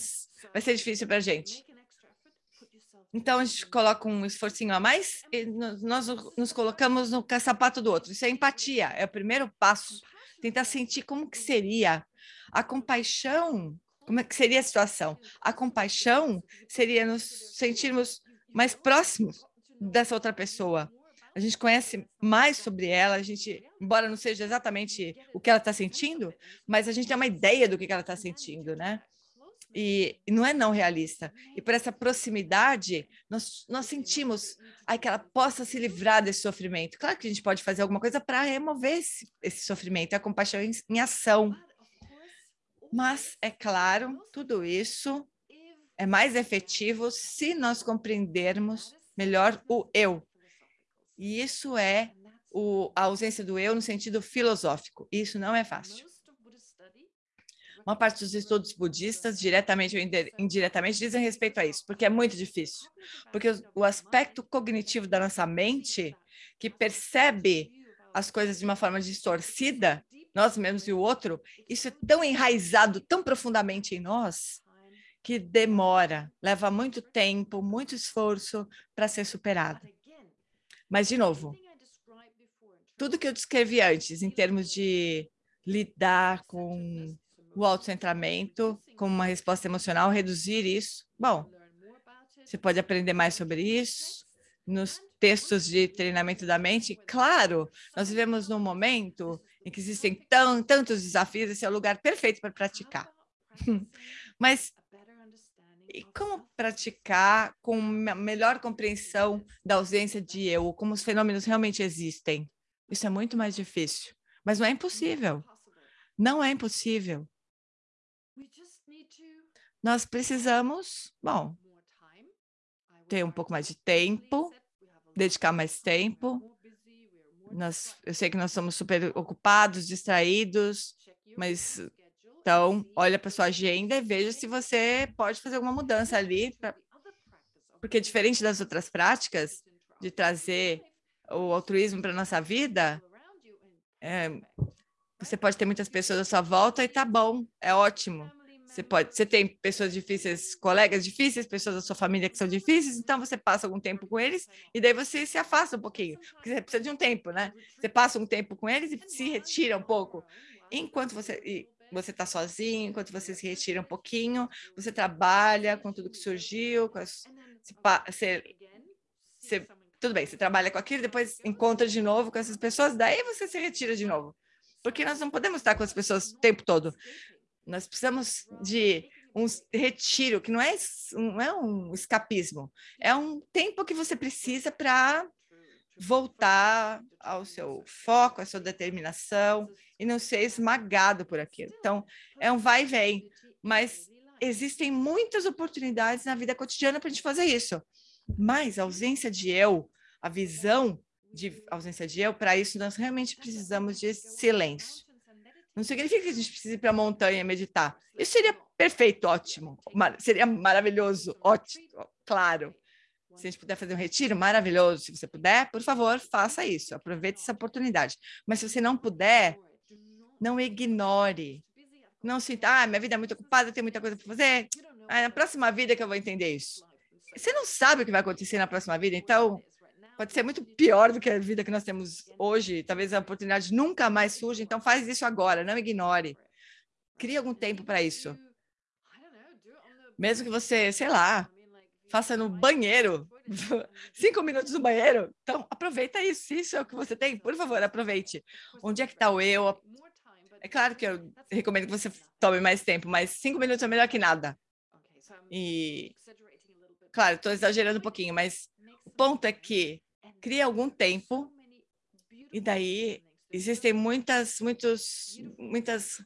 vai ser difícil para a gente. Então, a gente coloca um esforcinho a mais e nós nos colocamos no sapato do outro. Isso é empatia, é o primeiro passo tentar sentir como que seria a compaixão, como é que seria a situação. A compaixão seria nos sentirmos mais próximos dessa outra pessoa. A gente conhece mais sobre ela, a gente, embora não seja exatamente o que ela está sentindo, mas a gente tem uma ideia do que ela está sentindo, né? E, e, não é não realista. E por essa proximidade, nós, nós sentimos ai, que ela possa se livrar desse sofrimento. Claro que a gente pode fazer alguma coisa para remover esse, esse sofrimento, a compaixão em, em ação. Mas, é claro, tudo isso é mais efetivo se nós compreendermos melhor o eu. E isso é o, a ausência do eu no sentido filosófico. Isso não é fácil uma parte dos estudos budistas, diretamente ou indiretamente, dizem respeito a isso, porque é muito difícil. Porque o aspecto cognitivo da nossa mente, que percebe as coisas de uma forma distorcida, nós mesmos e o outro, isso é tão enraizado, tão profundamente em nós, que demora, leva muito tempo, muito esforço para ser superado. Mas, de novo, tudo que eu descrevi antes, em termos de lidar com o autocentramento como uma resposta emocional, reduzir isso. Bom, você pode aprender mais sobre isso nos textos de treinamento da mente. Claro, nós vivemos num momento em que existem tão, tantos desafios, esse é o lugar perfeito para praticar. Mas e como praticar com melhor compreensão da ausência de eu, como os fenômenos realmente existem? Isso é muito mais difícil, mas não é impossível. Não é impossível. Nós precisamos, bom, ter um pouco mais de tempo, dedicar mais tempo. Nós, eu sei que nós somos super ocupados, distraídos, mas então olha para sua agenda e veja se você pode fazer alguma mudança ali, pra, porque diferente das outras práticas de trazer o altruísmo para nossa vida, é, você pode ter muitas pessoas à sua volta e tá bom, é ótimo. Você pode, você tem pessoas difíceis, colegas difíceis, pessoas da sua família que são difíceis, então você passa algum tempo com eles e daí você se afasta um pouquinho, porque você precisa de um tempo, né? Você passa um tempo com eles e se retira um pouco. Enquanto você você está sozinho, enquanto você se retira um pouquinho, você trabalha com tudo que surgiu, com as, você, você, tudo bem, você trabalha com aquilo, depois encontra de novo com essas pessoas, daí você se retira de novo porque nós não podemos estar com as pessoas o tempo todo. Nós precisamos de um retiro, que não é, não é um escapismo, é um tempo que você precisa para voltar ao seu foco, à sua determinação e não ser esmagado por aquilo. Então, é um vai e vem, mas existem muitas oportunidades na vida cotidiana para a gente fazer isso. Mas a ausência de eu, a visão de ausência de eu, para isso nós realmente precisamos de silêncio. Não significa que a gente precise ir para a montanha meditar. Isso seria perfeito, ótimo. Mar seria maravilhoso, ótimo, claro. Se a gente puder fazer um retiro, maravilhoso. Se você puder, por favor, faça isso. Aproveite essa oportunidade. Mas se você não puder, não ignore. Não sinta, ah, minha vida é muito ocupada, tem muita coisa para fazer. Ah, na próxima vida que eu vou entender isso. Você não sabe o que vai acontecer na próxima vida, então pode ser muito pior do que a vida que nós temos hoje. Talvez a oportunidade nunca mais surja, então faz isso agora, não ignore. Crie algum tempo para isso. Mesmo que você, sei lá, faça no banheiro, cinco minutos no banheiro. Então, aproveita isso. Isso é o que você tem. Por favor, aproveite. Onde é que está o eu? É claro que eu recomendo que você tome mais tempo, mas cinco minutos é melhor que nada. E, claro, estou exagerando um pouquinho, mas o ponto é que cria algum tempo e daí existem muitas, muitos, muitas,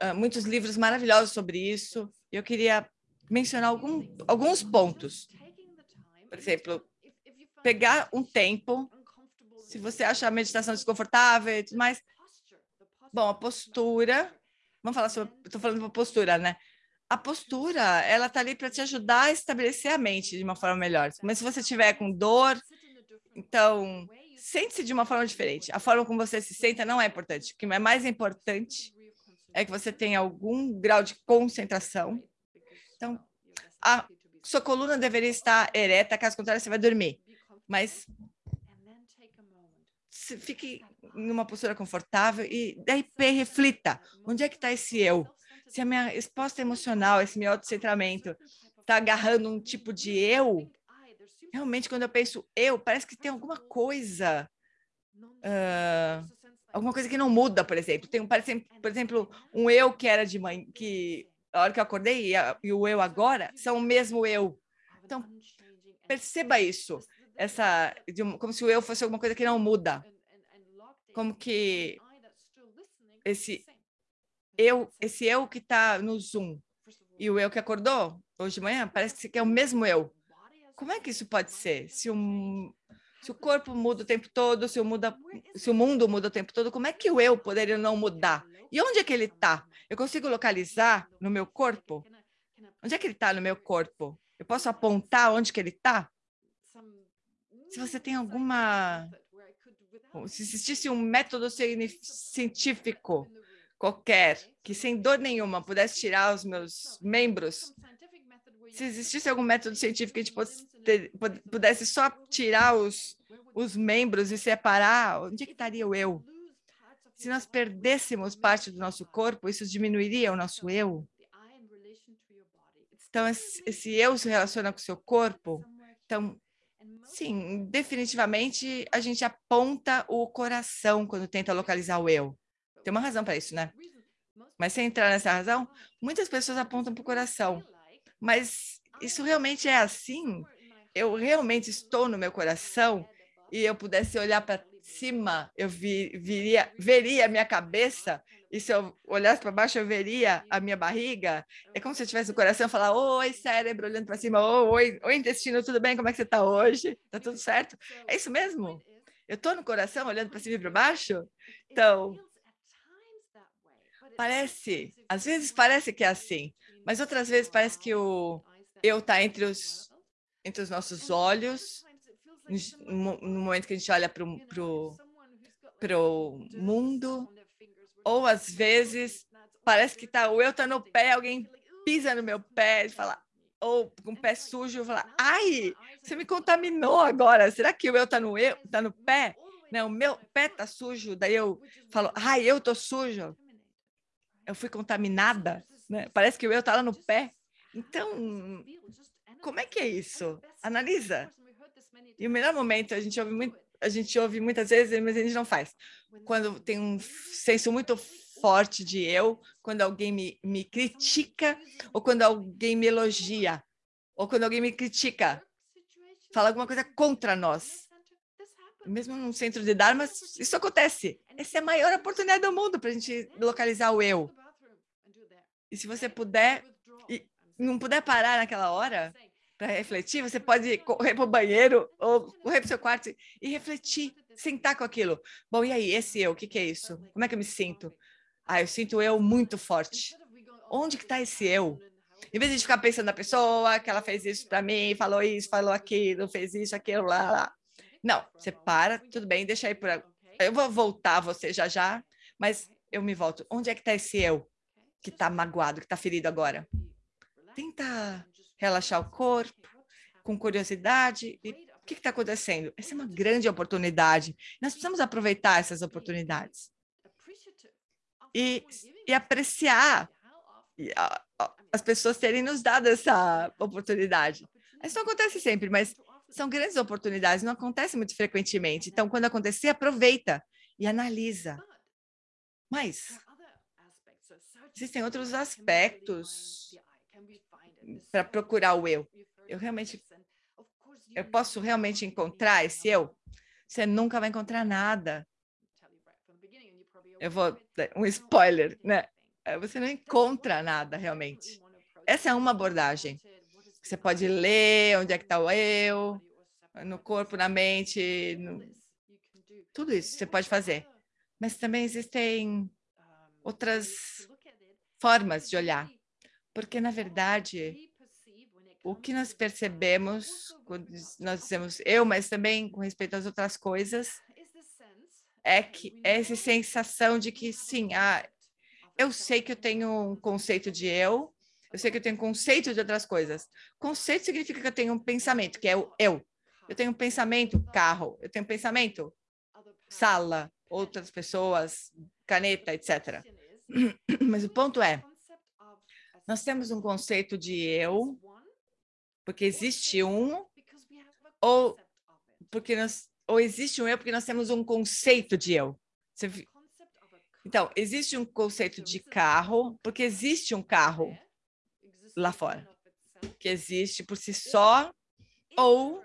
uh, muitos livros maravilhosos sobre isso. Eu queria mencionar algum, alguns pontos. Por exemplo, pegar um tempo, se você acha a meditação desconfortável e tudo mais. Bom, a postura, vamos falar sobre, estou falando de postura, né? A postura, ela está ali para te ajudar a estabelecer a mente de uma forma melhor. Mas se você tiver com dor, então, sente-se de uma forma diferente. A forma como você se senta não é importante. O que é mais importante é que você tenha algum grau de concentração então, a sua coluna deveria estar ereta, caso contrário, você vai dormir. Mas fique numa postura confortável e daí reflita. Onde é que está esse eu? Se a minha resposta emocional, esse meu autocentramento, está agarrando um tipo de eu, realmente, quando eu penso eu, parece que tem alguma coisa, uh, alguma coisa que não muda, por exemplo. Tem, parece, por exemplo, um eu que era de mãe, que a hora que eu acordei e, a, e o eu agora são o mesmo eu. Então, perceba isso, essa, de, como se o eu fosse alguma coisa que não muda. Como que esse eu, esse eu que está no Zoom e o eu que acordou hoje de manhã, parece que é o mesmo eu. Como é que isso pode ser? Se um, se o corpo muda o tempo todo, se o, muda, se o mundo muda o tempo todo, como é que o eu poderia não mudar? E onde é que ele está? Eu consigo localizar no meu corpo? Onde é que ele está no meu corpo? Eu posso apontar onde que ele está? Se você tem alguma... Se existisse um método científico qualquer que, sem dor nenhuma, pudesse tirar os meus membros, se existisse algum método científico que a gente pudesse só tirar os, os membros e separar, onde é que estaria o eu? Se nós perdêssemos parte do nosso corpo, isso diminuiria o nosso eu? Então, esse eu se relaciona com o seu corpo? Então, sim, definitivamente a gente aponta o coração quando tenta localizar o eu. Tem uma razão para isso, né? Mas sem entrar nessa razão, muitas pessoas apontam para o coração. Mas isso realmente é assim? Eu realmente estou no meu coração e eu pudesse olhar para cima, eu vi, viria, veria a minha cabeça, e se eu olhasse para baixo, eu veria a minha barriga. É como se eu tivesse o coração e falar, oi, cérebro, olhando para cima, oi, oi, intestino, tudo bem? Como é que você está hoje? Está tudo certo? É isso mesmo? Eu estou no coração, olhando para cima e para baixo? Então, parece, às vezes parece que é assim, mas outras vezes parece que o eu está entre os, entre os nossos olhos, no momento que a gente olha para o mundo, ou às vezes parece que tá, o eu está no pé, alguém pisa no meu pé e fala, ou com o pé sujo, fala, ai, você me contaminou agora, será que o eu está no, eu, tá no pé? Não, o meu pé está sujo, daí eu falo, ai, eu estou sujo, eu fui contaminada, né? parece que o eu está lá no pé. Então, como é que é isso? Analisa. E o melhor momento, a gente ouve, muito, a gente ouve muitas vezes, mas a gente não faz. Quando tem um senso muito forte de eu, quando alguém me, me critica, ou quando alguém me elogia, ou quando alguém me critica, fala alguma coisa contra nós. Mesmo num centro de Dharma, isso acontece. Essa é a maior oportunidade do mundo para a gente localizar o eu. E se você puder, e não puder parar naquela hora, para refletir, você pode correr para o banheiro ou correr para o seu quarto e refletir, sentar com aquilo. Bom, e aí, esse eu, o que, que é isso? Como é que eu me sinto? Ah, eu sinto eu muito forte. Onde que está esse eu? Em vez de ficar pensando na pessoa, que ela fez isso para mim, falou isso, falou aquilo, fez isso, aquilo, lá, lá. Não, você para, tudo bem, deixa aí por... Eu vou voltar você já já, mas eu me volto. Onde é que está esse eu que está magoado, que está ferido agora? Tenta relaxar o corpo, com curiosidade. E o que está acontecendo? Essa é uma grande oportunidade. Nós precisamos aproveitar essas oportunidades. E, e apreciar as pessoas terem nos dado essa oportunidade. Isso não acontece sempre, mas são grandes oportunidades, não acontece muito frequentemente. Então, quando acontecer, aproveita e analisa. Mas existem outros aspectos para procurar o eu. Eu realmente, eu posso realmente encontrar esse eu? Você nunca vai encontrar nada. Eu vou, um spoiler, né? Você não encontra nada realmente. Essa é uma abordagem. Você pode ler onde é que está o eu, no corpo, na mente, no... tudo isso você pode fazer. Mas também existem outras formas de olhar, porque, na verdade, o que nós percebemos, quando nós dizemos eu, mas também com respeito às outras coisas, é que é essa sensação de que, sim, ah, eu sei que eu tenho um conceito de eu, eu sei que eu tenho conceito de outras coisas. Conceito significa que eu tenho um pensamento, que é o eu. Eu tenho um pensamento carro, eu tenho um pensamento sala, outras pessoas, caneta, etc. Mas o ponto é, nós temos um conceito de eu, porque existe um, ou porque nós, ou existe um eu porque nós temos um conceito de eu. Então, existe um conceito de carro, porque existe um carro lá fora, que existe por si só, ou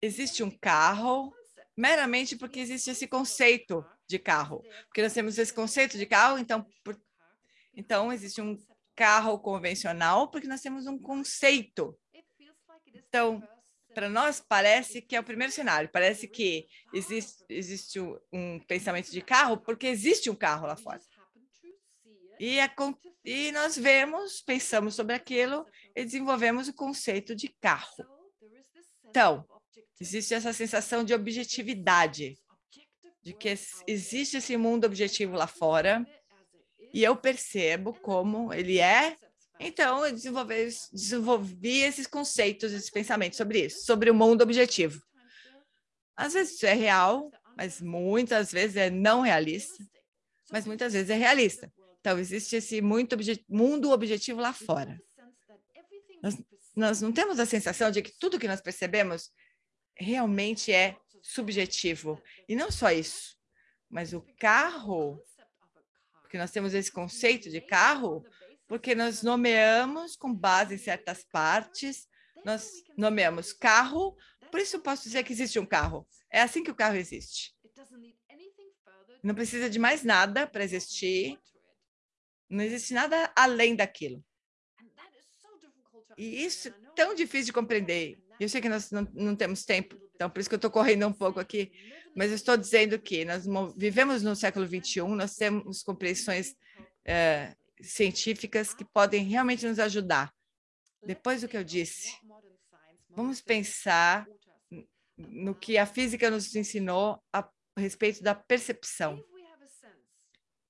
existe um carro meramente porque existe esse conceito de carro. Porque nós temos esse conceito de carro, então, por, então existe um carro convencional porque nós temos um conceito. Então, para nós parece que é o primeiro cenário, parece que existe, existe um pensamento de carro porque existe um carro lá fora. E, a, e nós vemos, pensamos sobre aquilo e desenvolvemos o conceito de carro. Então, existe essa sensação de objetividade, de que existe esse mundo objetivo lá fora, e eu percebo como ele é, então eu desenvolvi, desenvolvi esses conceitos, esses pensamentos sobre isso, sobre o mundo objetivo. Às vezes isso é real, mas muitas vezes é não realista, mas muitas vezes é realista. Então, existe esse muito obje mundo objetivo lá fora. Nós, nós não temos a sensação de que tudo que nós percebemos realmente é subjetivo. E não só isso, mas o carro, porque nós temos esse conceito de carro, porque nós nomeamos com base em certas partes, nós nomeamos carro, por isso eu posso dizer que existe um carro. É assim que o carro existe. Não precisa de mais nada para existir, não existe nada além daquilo. E isso é tão difícil de compreender. Eu sei que nós não, não temos tempo, então por isso que eu estou correndo um pouco aqui, mas eu estou dizendo que nós vivemos no século XXI, nós temos compreensões é, científicas que podem realmente nos ajudar. Depois do que eu disse, vamos pensar no que a física nos ensinou a respeito da percepção.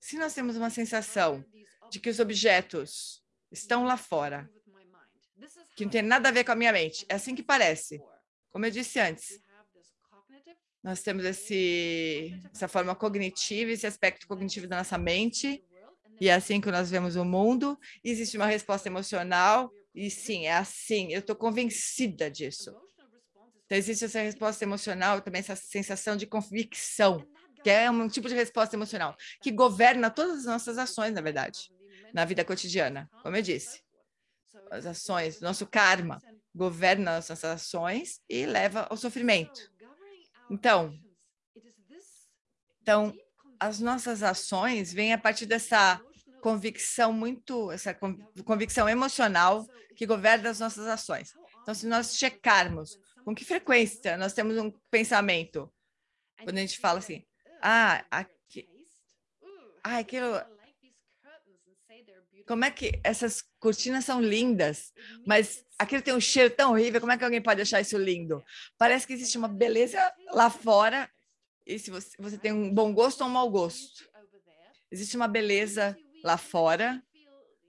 Se nós temos uma sensação de que os objetos estão lá fora, que não tem nada a ver com a minha mente. É assim que parece. Como eu disse antes, nós temos esse, essa forma cognitiva, esse aspecto cognitivo da nossa mente, e é assim que nós vemos o mundo. Existe uma resposta emocional, e sim, é assim, eu estou convencida disso. Então, existe essa resposta emocional, também essa sensação de convicção, que é um tipo de resposta emocional, que governa todas as nossas ações, na verdade na vida cotidiana, como eu disse. As ações, nosso karma governa nossas ações e leva ao sofrimento. Então, então as nossas ações vêm a partir dessa convicção muito, essa convicção emocional que governa as nossas ações. Então, se nós checarmos com que frequência nós temos um pensamento, quando a gente fala assim, ah, aqui, ah aquilo Como é que essas cortinas são lindas, mas aquilo tem um cheiro tão horrível, como é que alguém pode achar isso lindo? Parece que existe uma beleza lá fora, e se você, você tem um bom gosto ou um mau gosto. Existe uma beleza lá fora,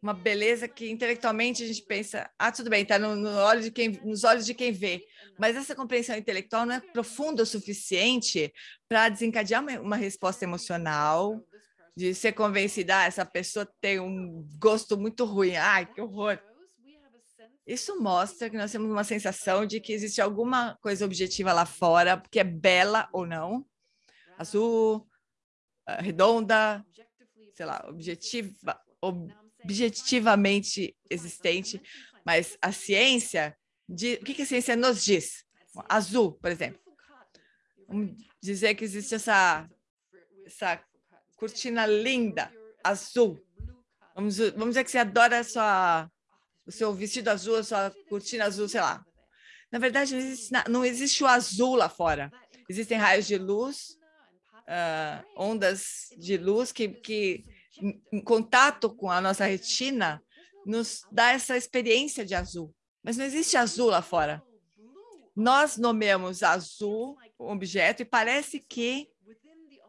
uma beleza que intelectualmente a gente pensa, ah, tudo bem, está no, no olho de quem, nos olhos de quem vê, mas essa compreensão intelectual não é profunda o suficiente para desencadear uma, uma, resposta emocional, de ser convencida, ah, essa pessoa tem um gosto muito ruim, ai, que horror. Isso mostra que nós temos uma sensação de que existe alguma coisa objetiva lá fora, que é bela ou não, azul, ah, redonda, sei lá, objetiva, objetivamente existente, mas a ciência, de, o que, a ciência nos diz? Azul, por exemplo. Dizer que existe essa, essa cortina linda, azul. Vamos, vamos dizer que você adora sua, o seu vestido azul, a sua cortina azul, sei lá. Na verdade, não existe, não existe o azul lá fora. Existem raios de luz, uh, ondas de luz que, que em contato com a nossa retina, nos dá essa experiência de azul. Mas não existe azul lá fora. Nós nomeamos azul o objeto e parece que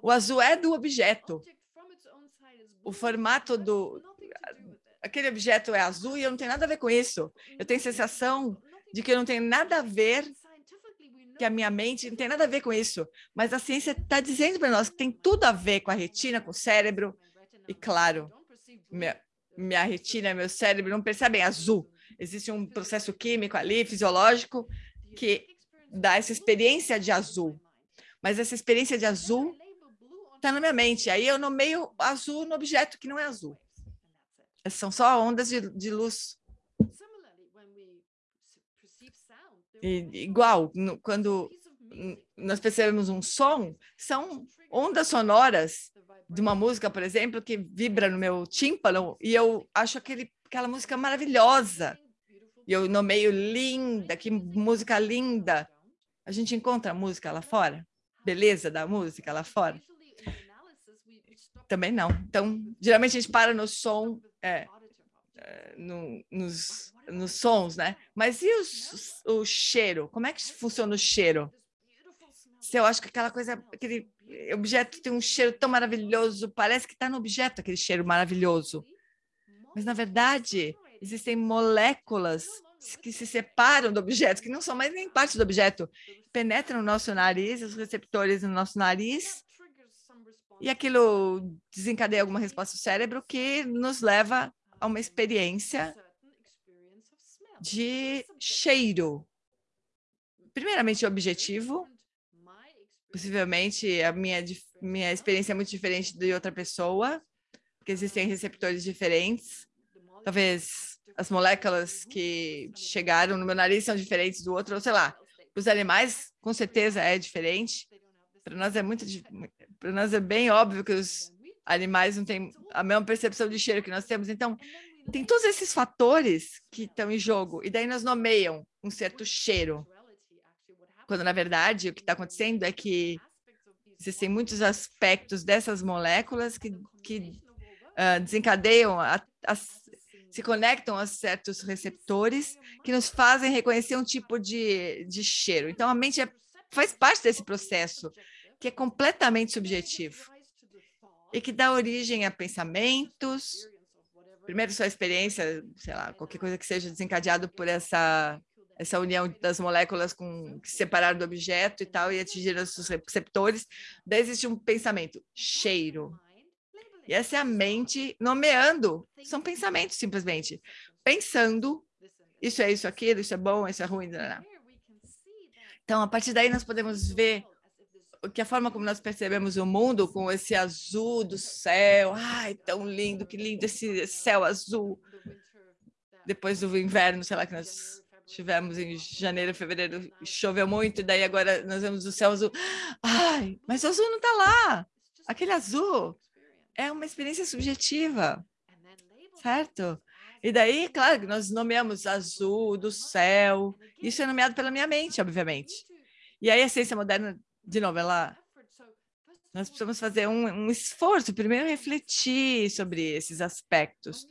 o azul é do objeto. O formato do... Aquele objeto é azul e eu não tenho nada a ver com isso. Eu tenho sensação de que eu não tenho nada a ver que a minha mente não tem nada a ver com isso, mas a ciência está dizendo para nós que tem tudo a ver com a retina, com o cérebro, e claro, minha, minha retina, meu cérebro não percebem azul. Existe um processo químico ali, fisiológico, que dá essa experiência de azul. Mas essa experiência de azul está na minha mente. Aí eu nomeio azul no objeto que não é azul. São só ondas de, de luz. E, igual, no, quando nós percebemos um som, são ondas sonoras de uma música, por exemplo, que vibra no meu tímpano e eu acho aquele, aquela música maravilhosa. E eu nomeio linda, que música linda. A gente encontra música lá fora? Beleza da música lá fora? Também não. Então, geralmente a gente para no som, é, é no, nos, nos sons, né? Mas e os, o cheiro? Como é que funciona o cheiro? Se eu acho que aquela coisa, aquele objeto tem um cheiro tão maravilhoso, parece que está no objeto aquele cheiro maravilhoso. Mas, na verdade, existem moléculas que se separam do objeto, que não são mais nem parte do objeto, penetram no nosso nariz, os receptores no nosso nariz, e aquilo desencadeia alguma resposta do cérebro que nos leva a uma experiência de cheiro. Primeiramente, objetivo, possivelmente a minha, minha experiência é muito diferente de outra pessoa, porque existem receptores diferentes. Talvez as moléculas que chegaram no meu nariz são diferentes do outro, ou sei lá. Os animais, com certeza é diferente. Para nós é muito, para nós é bem óbvio que os animais não têm a mesma percepção de cheiro que nós temos. Então, tem todos esses fatores que estão em jogo, e daí nós nomeiam um certo cheiro. Quando, na verdade, o que está acontecendo é que existem muitos aspectos dessas moléculas que, que uh, desencadeiam, a, a, se conectam a certos receptores que nos fazem reconhecer um tipo de, de cheiro. Então, a mente é, faz parte desse processo, que é completamente subjetivo e que dá origem a pensamentos, primeiro sua experiência, sei lá, qualquer coisa que seja desencadeado por essa essa união das moléculas com, que do objeto e tal, e atingiram os receptores, daí existe um pensamento, cheiro. E essa é a mente nomeando, são pensamentos simplesmente, pensando, isso é isso, aquilo, isso é bom, isso é ruim. Não, não. Então, a partir daí nós podemos ver que a forma como nós percebemos o mundo com esse azul do céu, ai, tão lindo, que lindo esse céu azul, depois do inverno, sei lá, que nós tivemos em janeiro, fevereiro, choveu muito, e daí agora nós vemos o céu azul. Ai, mas o azul não está lá. Aquele azul é uma experiência subjetiva, certo? E daí, claro, nós nomeamos azul do céu, isso é nomeado pela minha mente, obviamente. E aí a ciência moderna, de novo, ela nós precisamos fazer um, um, esforço, primeiro refletir sobre esses aspectos,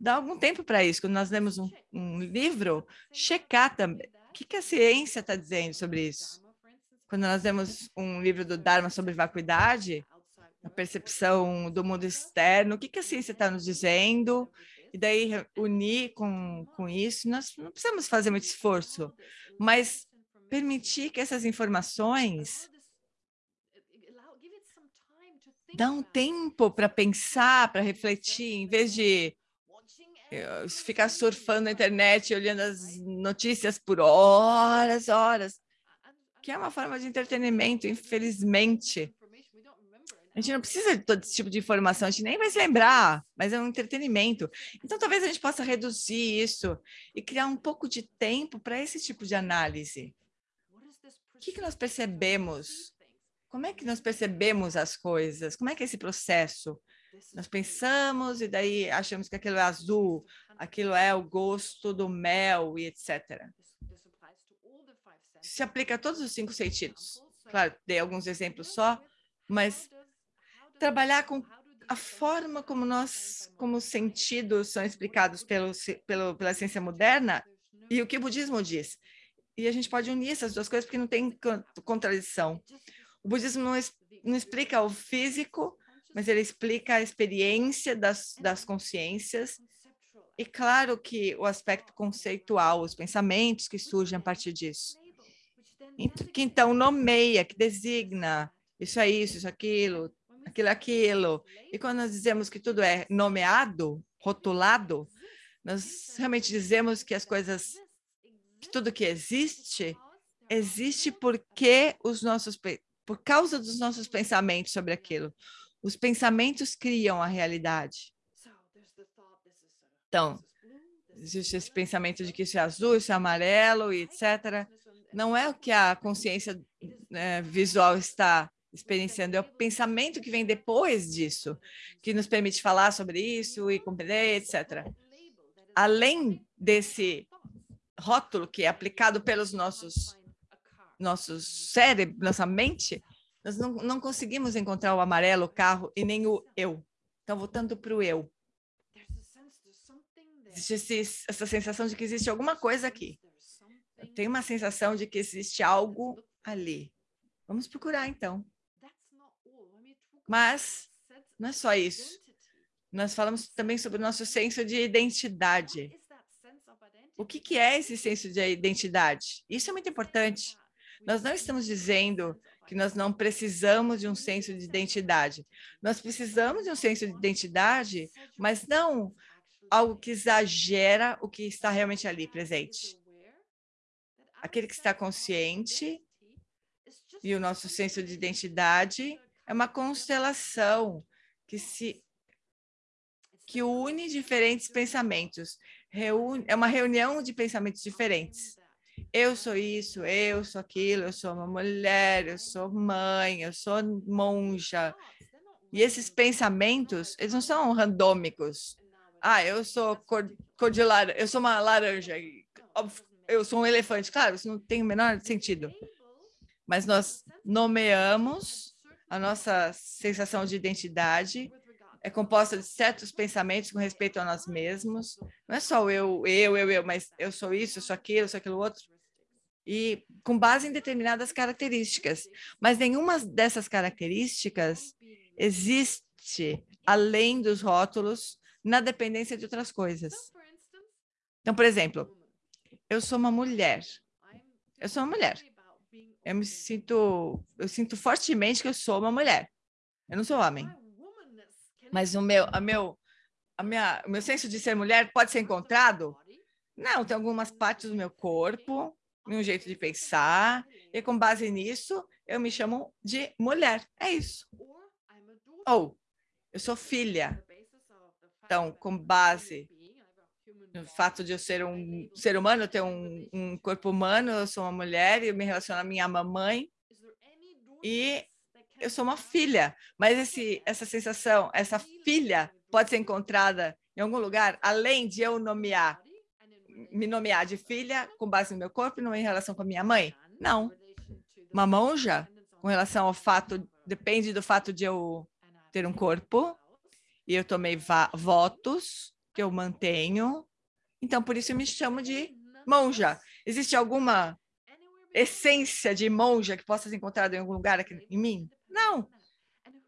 dá algum tempo para isso. Quando nós lemos um, um livro, checar também. O que, que a ciência está dizendo sobre isso? Quando nós lemos um livro do Dharma sobre vacuidade, a percepção do mundo externo, o que, que a ciência está nos dizendo, e daí unir com, com isso, nós não precisamos fazer muito esforço, mas permitir que essas informações dá um tempo para pensar, para refletir, em vez de ficar surfando na internet, olhando as notícias por horas, horas, que é uma forma de entretenimento, infelizmente. A gente não precisa de todo esse tipo de informação, a gente nem vai se lembrar, mas é um entretenimento. Então, talvez a gente possa reduzir isso e criar um pouco de tempo para esse tipo de análise. O que, que nós percebemos? Como é que nós percebemos as coisas? Como é que é esse processo? Nós pensamos e daí achamos que aquilo é azul, aquilo é o gosto do mel e etc. Se aplica a todos os cinco sentidos. Claro, dei alguns exemplos só, mas trabalhar com a forma como nós, como os sentidos são explicados pelo, pelo, pela ciência moderna e o que o budismo diz. E a gente pode unir essas duas coisas porque não tem contradição. O budismo não, não explica o físico, mas ele explica a experiência das, das consciências e claro que o aspecto conceitual, os pensamentos que surgem a partir disso. Que então nomeia, que designa, isso é isso, isso é aquilo, aquilo, aquilo. E quando nós dizemos que tudo é nomeado, rotulado, nós realmente dizemos que as coisas, que tudo que existe, existe porque os nossos, por causa dos nossos pensamentos sobre aquilo. Os pensamentos criam a realidade. Então, existe esse pensamento de que isso é azul, isso é amarelo, etc. Não é o que a consciência é, visual está experienciando, é o pensamento que vem depois disso, que nos permite falar sobre isso e compreender, etc. Além desse rótulo que é aplicado pelos nossos nossos cérebros, nossa mente, nós não, não conseguimos encontrar o amarelo, o carro e nem o eu. Então, voltando para o eu. Existe essa sensação de que existe alguma coisa aqui. Tem uma sensação de que existe algo ali. Vamos procurar, então. Mas não é só isso. Nós falamos também sobre o nosso senso de identidade. O que, que é esse senso de identidade? Isso é muito importante. Nós não estamos dizendo que nós não precisamos de um senso de identidade. Nós precisamos de um senso de identidade, mas não algo que exagera o que está realmente ali presente. Aquele que está consciente e o nosso senso de identidade é uma constelação que se que une diferentes pensamentos, reúne, é uma reunião de pensamentos diferentes. Eu sou isso, eu sou aquilo, eu sou uma mulher, eu sou mãe, eu sou monja. E esses pensamentos, eles não são randômicos. Ah, eu sou cor, cor de laranja, eu sou uma laranja, eu sou um elefante. Claro, isso não tem o menor sentido. Mas nós nomeamos a nossa sensação de identidade é composta de certos pensamentos com respeito a nós mesmos. Não é só eu, eu, eu, eu, mas eu sou isso, eu sou aquilo, eu sou aquilo outro. E com base em determinadas características. Mas nenhuma dessas características existe além dos rótulos na dependência de outras coisas. Então, por exemplo, eu sou uma mulher. Eu sou uma mulher eu me sinto, eu sinto fortemente que eu sou uma mulher. Eu não sou homem. Mas o meu, a meu, a minha, o meu senso de ser mulher pode ser encontrado? Não, tem algumas partes do meu corpo, um jeito de pensar, e com base nisso, eu me chamo de mulher. É isso. Ou, eu sou filha. Então, com base o fato de eu ser um ser humano, ter um, um corpo humano, eu sou uma mulher e eu me relaciono à minha mamãe e eu sou uma filha, mas esse, essa sensação, essa filha pode ser encontrada em algum lugar, além de eu nomear, me nomear de filha com base no meu corpo e não em relação com a minha mãe? Não. Uma monja, com relação ao fato, depende do fato de eu ter um corpo, e eu tomei votos que eu mantenho. Então, por isso eu me chamo de monja. Existe alguma essência de monja que possa ser encontrada em algum lugar aqui em mim? Não.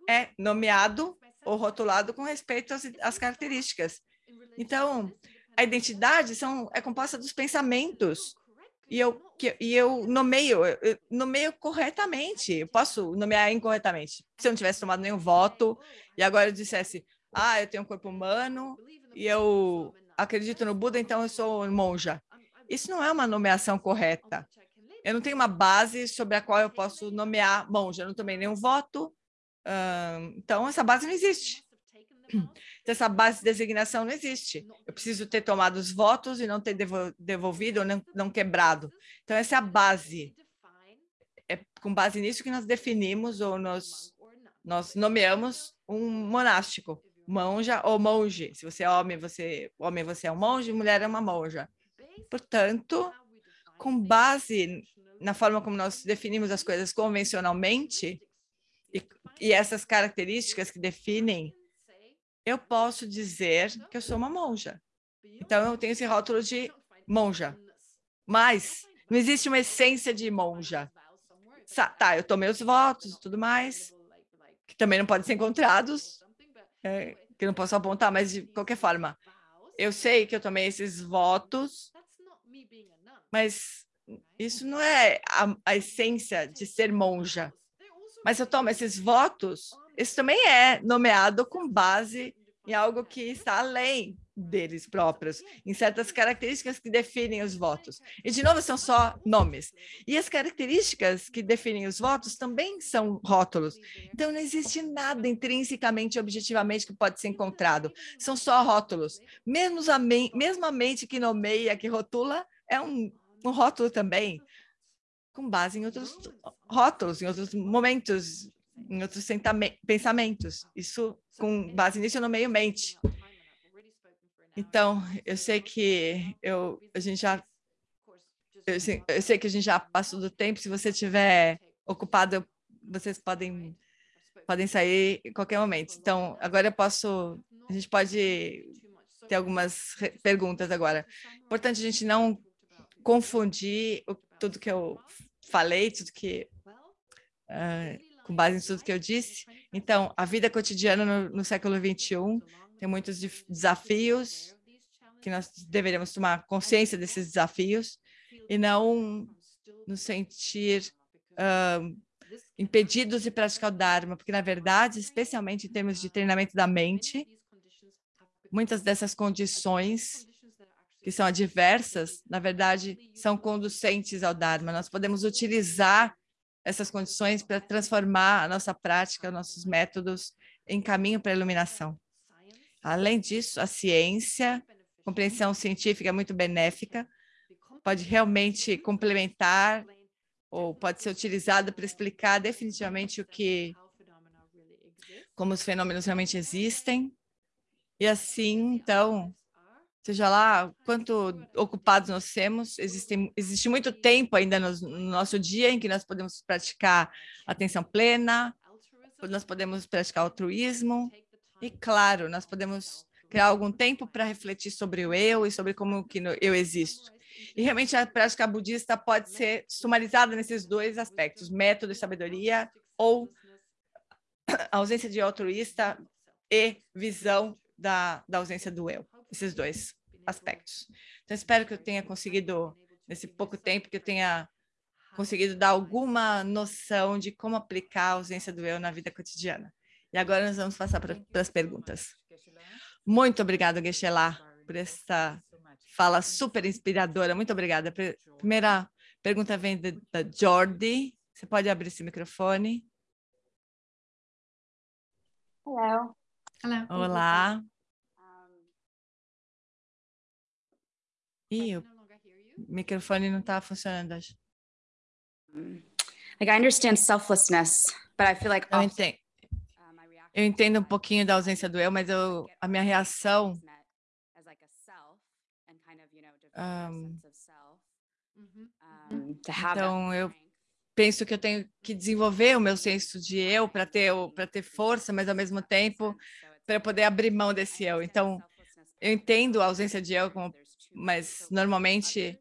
É nomeado ou rotulado com respeito às, às características. Então, a identidade são, é composta dos pensamentos. E eu, que, e eu nomeio, eu nomeio corretamente. Eu posso nomear incorretamente. Se eu não tivesse tomado nenhum voto e agora eu dissesse, ah, eu tenho um corpo humano e eu acredito no Buda, então eu sou monja. Isso não é uma nomeação correta. Eu não tenho uma base sobre a qual eu posso nomear monja. Eu não tomei nenhum voto. então, essa base não existe. Então, essa base de designação não existe. Eu preciso ter tomado os votos e não ter devolvido ou não, não quebrado. Então, essa é a base. É com base nisso que nós definimos ou nós, nós nomeamos um monástico, monja ou monge. Se você é homem, você, homem, você é um monge, mulher é uma monja. Portanto, com base na forma como nós definimos as coisas convencionalmente, e, e essas características que definem eu posso dizer que eu sou uma monja. Então, eu tenho esse rótulo de monja. Mas não existe uma essência de monja. Tá, eu tomei os votos e tudo mais, que também não podem ser encontrados, é, que não posso apontar, mas de qualquer forma, eu sei que eu tomei esses votos, mas isso não é a, a essência de ser monja. Mas eu tomo esses votos isso também é nomeado com base em algo que está além deles próprios, em certas características que definem os votos. E, de novo, são só nomes. E as características que definem os votos também são rótulos. Então, não existe nada intrinsecamente, objetivamente, que pode ser encontrado. São só rótulos. Mesmo a, me mesmo a mente que nomeia, que rotula, é um, um rótulo também, com base em outros rótulos, em outros momentos em outros pensamentos. Isso, com base nisso, eu nomeio mente. Então, eu sei que eu, a gente já eu sei, eu sei, que a gente já passou do tempo. Se você estiver ocupado, vocês podem podem sair em qualquer momento. Então, agora eu posso, a gente pode ter algumas perguntas agora. Importante a gente não confundir o, tudo que eu falei, tudo que uh, com base em tudo que eu disse. Então, a vida cotidiana no, no século XXI tem muitos desafios que nós deveríamos tomar consciência desses desafios e não nos sentir uh, impedidos de praticar o Dharma, porque, na verdade, especialmente em termos de treinamento da mente, muitas dessas condições que são adversas, na verdade, são conducentes ao Dharma. Nós podemos utilizar essas condições para transformar a nossa prática, nossos métodos em caminho para a iluminação. Além disso, a ciência, compreensão científica é muito benéfica, pode realmente complementar ou pode ser utilizada para explicar definitivamente o que, como os fenômenos realmente existem. E assim, então, seja lá quanto ocupados nós temos, existe, muito tempo ainda no, no, nosso dia em que nós podemos praticar atenção plena, nós podemos praticar altruísmo, e claro, nós podemos criar algum tempo para refletir sobre o eu e sobre como que eu existo. E realmente a prática budista pode ser sumarizada nesses dois aspectos, método e sabedoria, ou ausência de altruísta e visão da, da ausência do eu esses dois aspectos. Então, espero que eu tenha conseguido, nesse pouco tempo, que eu tenha conseguido dar alguma noção de como aplicar a ausência do eu na vida cotidiana. E agora nós vamos passar para as perguntas. Muito obrigada, Geshe-la, por essa fala super inspiradora. Muito obrigada. Primeira pergunta vem da Jordi. Você pode abrir esse microfone? Hello. Hello. Olá. Ih, o microfone não está funcionando, acho. Like I understand selflessness, but I feel like eu entendo. Eu entendo um pouquinho da ausência do eu, mas eu, a minha reação um, então eu penso que eu tenho que desenvolver o meu senso de eu para ter para ter força, mas ao mesmo tempo para poder abrir mão desse eu. Então eu entendo a ausência de eu, como, mas normalmente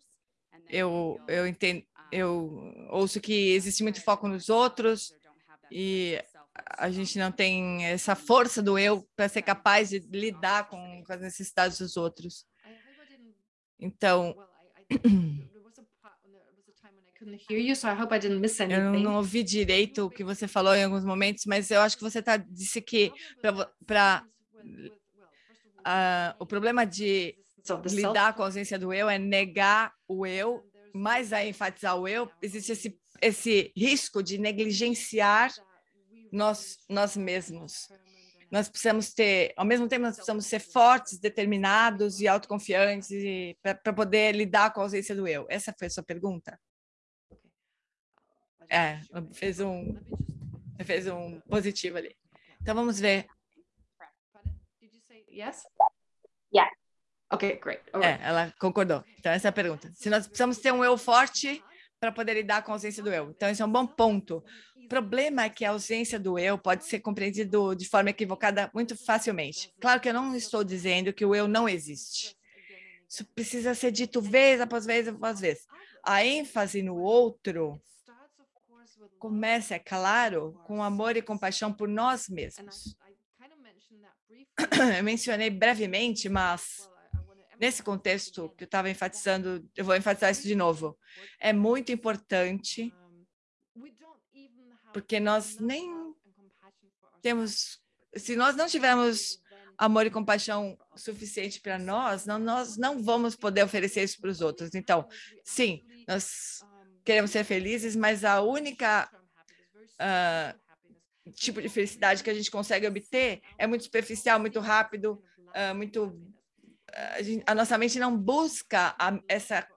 eu, eu entendo, eu ouço que existe muito foco nos outros e a gente não tem essa força do eu para ser capaz de lidar com, com as necessidades dos outros. Então, eu não ouvi direito o que você falou em alguns momentos, mas eu acho que você tá, disse que para uh, o problema de lidar com a ausência do eu é negar o eu, mais a enfatizar o eu, existe esse, esse risco de negligenciar nós, nós mesmos. Nós precisamos ter, ao mesmo tempo, nós precisamos ser fortes, determinados e autoconfiantes para poder lidar com a ausência do eu. Essa foi a sua pergunta? É, fez um, fez um positivo ali. Então, vamos ver. Yes? Ok, great. É, ela concordou. Então, essa é a pergunta. Se nós precisamos ter um eu forte para poder lidar com a ausência do eu. Então, esse é um bom ponto. O problema é que a ausência do eu pode ser compreendido de forma equivocada muito facilmente. Claro que eu não estou dizendo que o eu não existe. Isso precisa ser dito vez após vez após vez. A ênfase no outro começa, é claro, com amor e compaixão por nós mesmos. Eu mencionei brevemente, mas nesse contexto que eu estava enfatizando, eu vou enfatizar isso de novo. É muito importante porque nós nem temos, se nós não tivermos amor e compaixão suficiente para nós, não, nós não vamos poder oferecer isso para os outros. Então, sim, nós queremos ser felizes, mas a única uh, tipo de felicidade que a gente consegue obter é muito superficial, muito rápido, uh, muito a, gente, a, nossa mente não busca a, essa,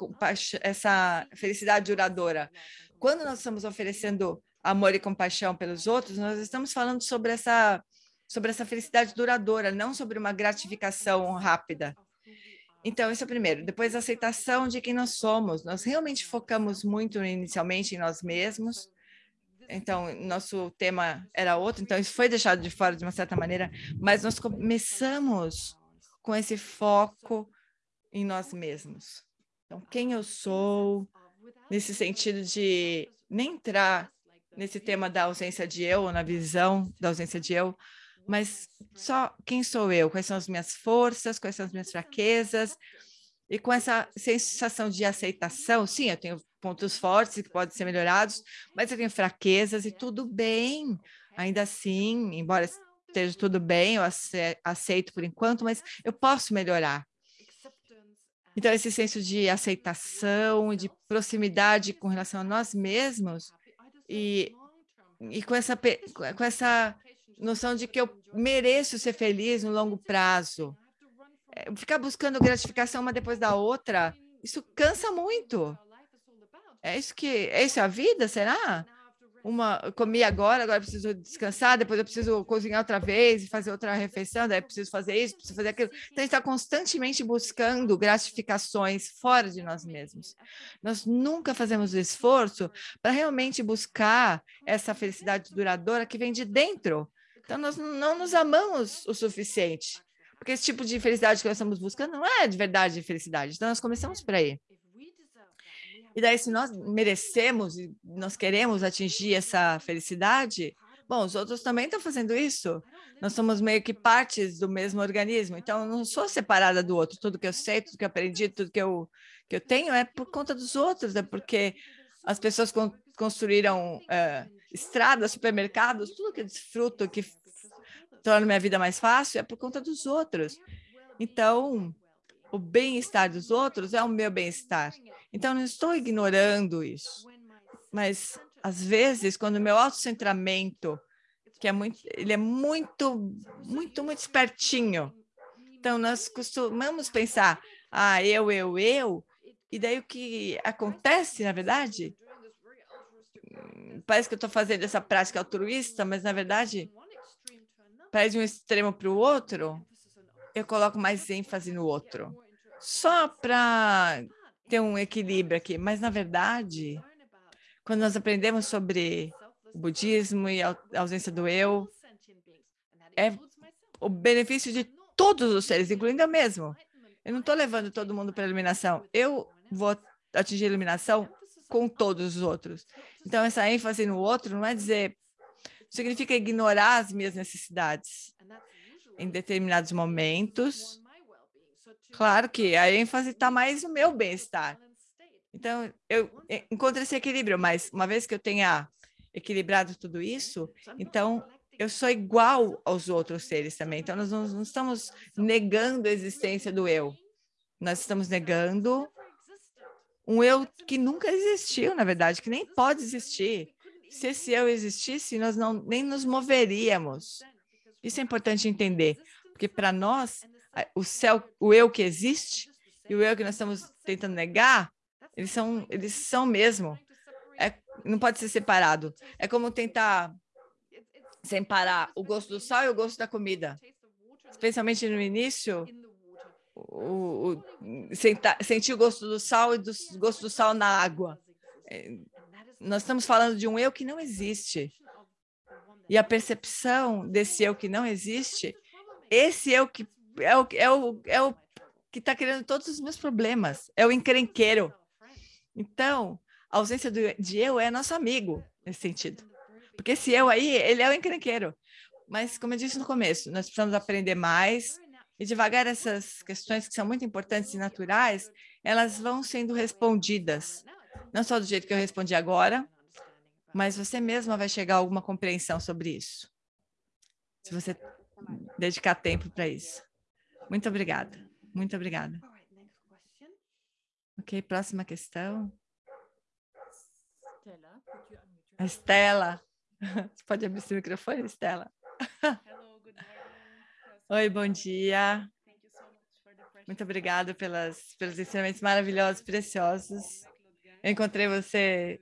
essa felicidade duradoura. Quando nós estamos oferecendo amor e compaixão pelos outros, nós estamos falando sobre essa, sobre essa felicidade duradoura, não sobre uma gratificação rápida. Então, isso é o primeiro. Depois, a aceitação de quem nós somos. Nós realmente focamos muito inicialmente em nós mesmos. Então, nosso tema era outro, então isso foi deixado de fora de uma certa maneira, mas nós começamos com esse foco em nós mesmos. Então, quem eu sou, nesse sentido de nem entrar nesse tema da ausência de eu, na visão da ausência de eu, mas só quem sou eu, quais são as minhas forças, quais são as minhas fraquezas, e com essa sensação de aceitação, sim, eu tenho pontos fortes que podem ser melhorados, mas eu tenho fraquezas e tudo bem, ainda assim, embora esteja tudo bem, eu aceito por enquanto, mas eu posso melhorar. Então, esse senso de aceitação, de proximidade com relação a nós mesmos, e, e com, essa, com essa noção de que eu mereço ser feliz no longo prazo. É, ficar buscando gratificação uma depois da outra, isso cansa muito. É isso que é isso a vida, será? Uma, comi agora, agora preciso descansar, depois eu preciso cozinhar outra vez e fazer outra refeição, daí preciso fazer isso, preciso fazer aquilo. Então, a gente está constantemente buscando gratificações fora de nós mesmos. Nós nunca fazemos o esforço para realmente buscar essa felicidade duradoura que vem de dentro. Então, nós não nos amamos o suficiente, porque esse tipo de felicidade que nós estamos buscando não é de verdade felicidade. Então, nós começamos por aí. E daí, se nós merecemos e nós queremos atingir essa felicidade, bom, os outros também estão fazendo isso. Nós somos meio que partes do mesmo organismo. Então, eu não sou separada do outro. Tudo que eu sei, tudo que eu aprendi, tudo que eu, que eu tenho é por conta dos outros, é porque as pessoas con construíram uh, estradas, supermercados, tudo que eu desfruto, que torna minha vida mais fácil, é por conta dos outros. Então, o bem-estar dos outros é o meu bem-estar. Então, não estou ignorando isso. Mas, às vezes, quando o meu autocentramento, que é muito, ele é muito, muito, muito espertinho. Então, nós costumamos pensar, ah, eu, eu, eu, e daí o que acontece, na verdade, parece que eu estou fazendo essa prática altruísta, mas, na verdade, para de um extremo para o outro, eu coloco mais ênfase no outro. Só para ter um equilíbrio aqui, mas, na verdade, quando nós aprendemos sobre o budismo e a ausência do eu, é o benefício de todos os seres, incluindo eu mesmo. Eu não estou levando todo mundo para a iluminação. Eu vou atingir a iluminação com todos os outros. Então, essa ênfase no outro não é dizer, significa ignorar as minhas necessidades. Em determinados momentos, claro que a ênfase está mais no meu bem-estar. Então, eu encontro esse equilíbrio, mas uma vez que eu tenha equilibrado tudo isso, então eu sou igual aos outros seres também. Então, nós não, não estamos negando a existência do eu. Nós estamos negando um eu que nunca existiu, na verdade, que nem pode existir. Se esse eu existisse, nós não nem nos moveríamos. Isso é importante entender, porque para nós, o céu, o eu que existe e o eu que nós estamos tentando negar, eles são, eles são mesmo. É, não pode ser separado. É como tentar separar o gosto do sal e o gosto da comida. Especialmente no início, o, o, sentar, sentir o gosto do sal e do gosto do sal na água. É, nós estamos falando de um eu que não existe. E a percepção desse eu que não existe, esse eu que é o, é o, é o que está criando todos os meus problemas, é o encrenqueiro. Então, a ausência do, de eu é nosso amigo nesse sentido. Porque esse eu aí, ele é o encrenqueiro. Mas, como eu disse no começo, nós precisamos aprender mais e devagar essas questões que são muito importantes e naturais, elas vão sendo respondidas. Não só do jeito que eu respondi agora, mas você mesma vai chegar a alguma compreensão sobre isso. Se você dedicar tempo para isso. Muito obrigada. Muito obrigada. Ok, próxima questão. A Estela. Você pode abrir seu microfone, Estela? Oi, bom dia. Muito obrigada pelas, pelos ensinamentos maravilhosos, preciosos. Eu encontrei você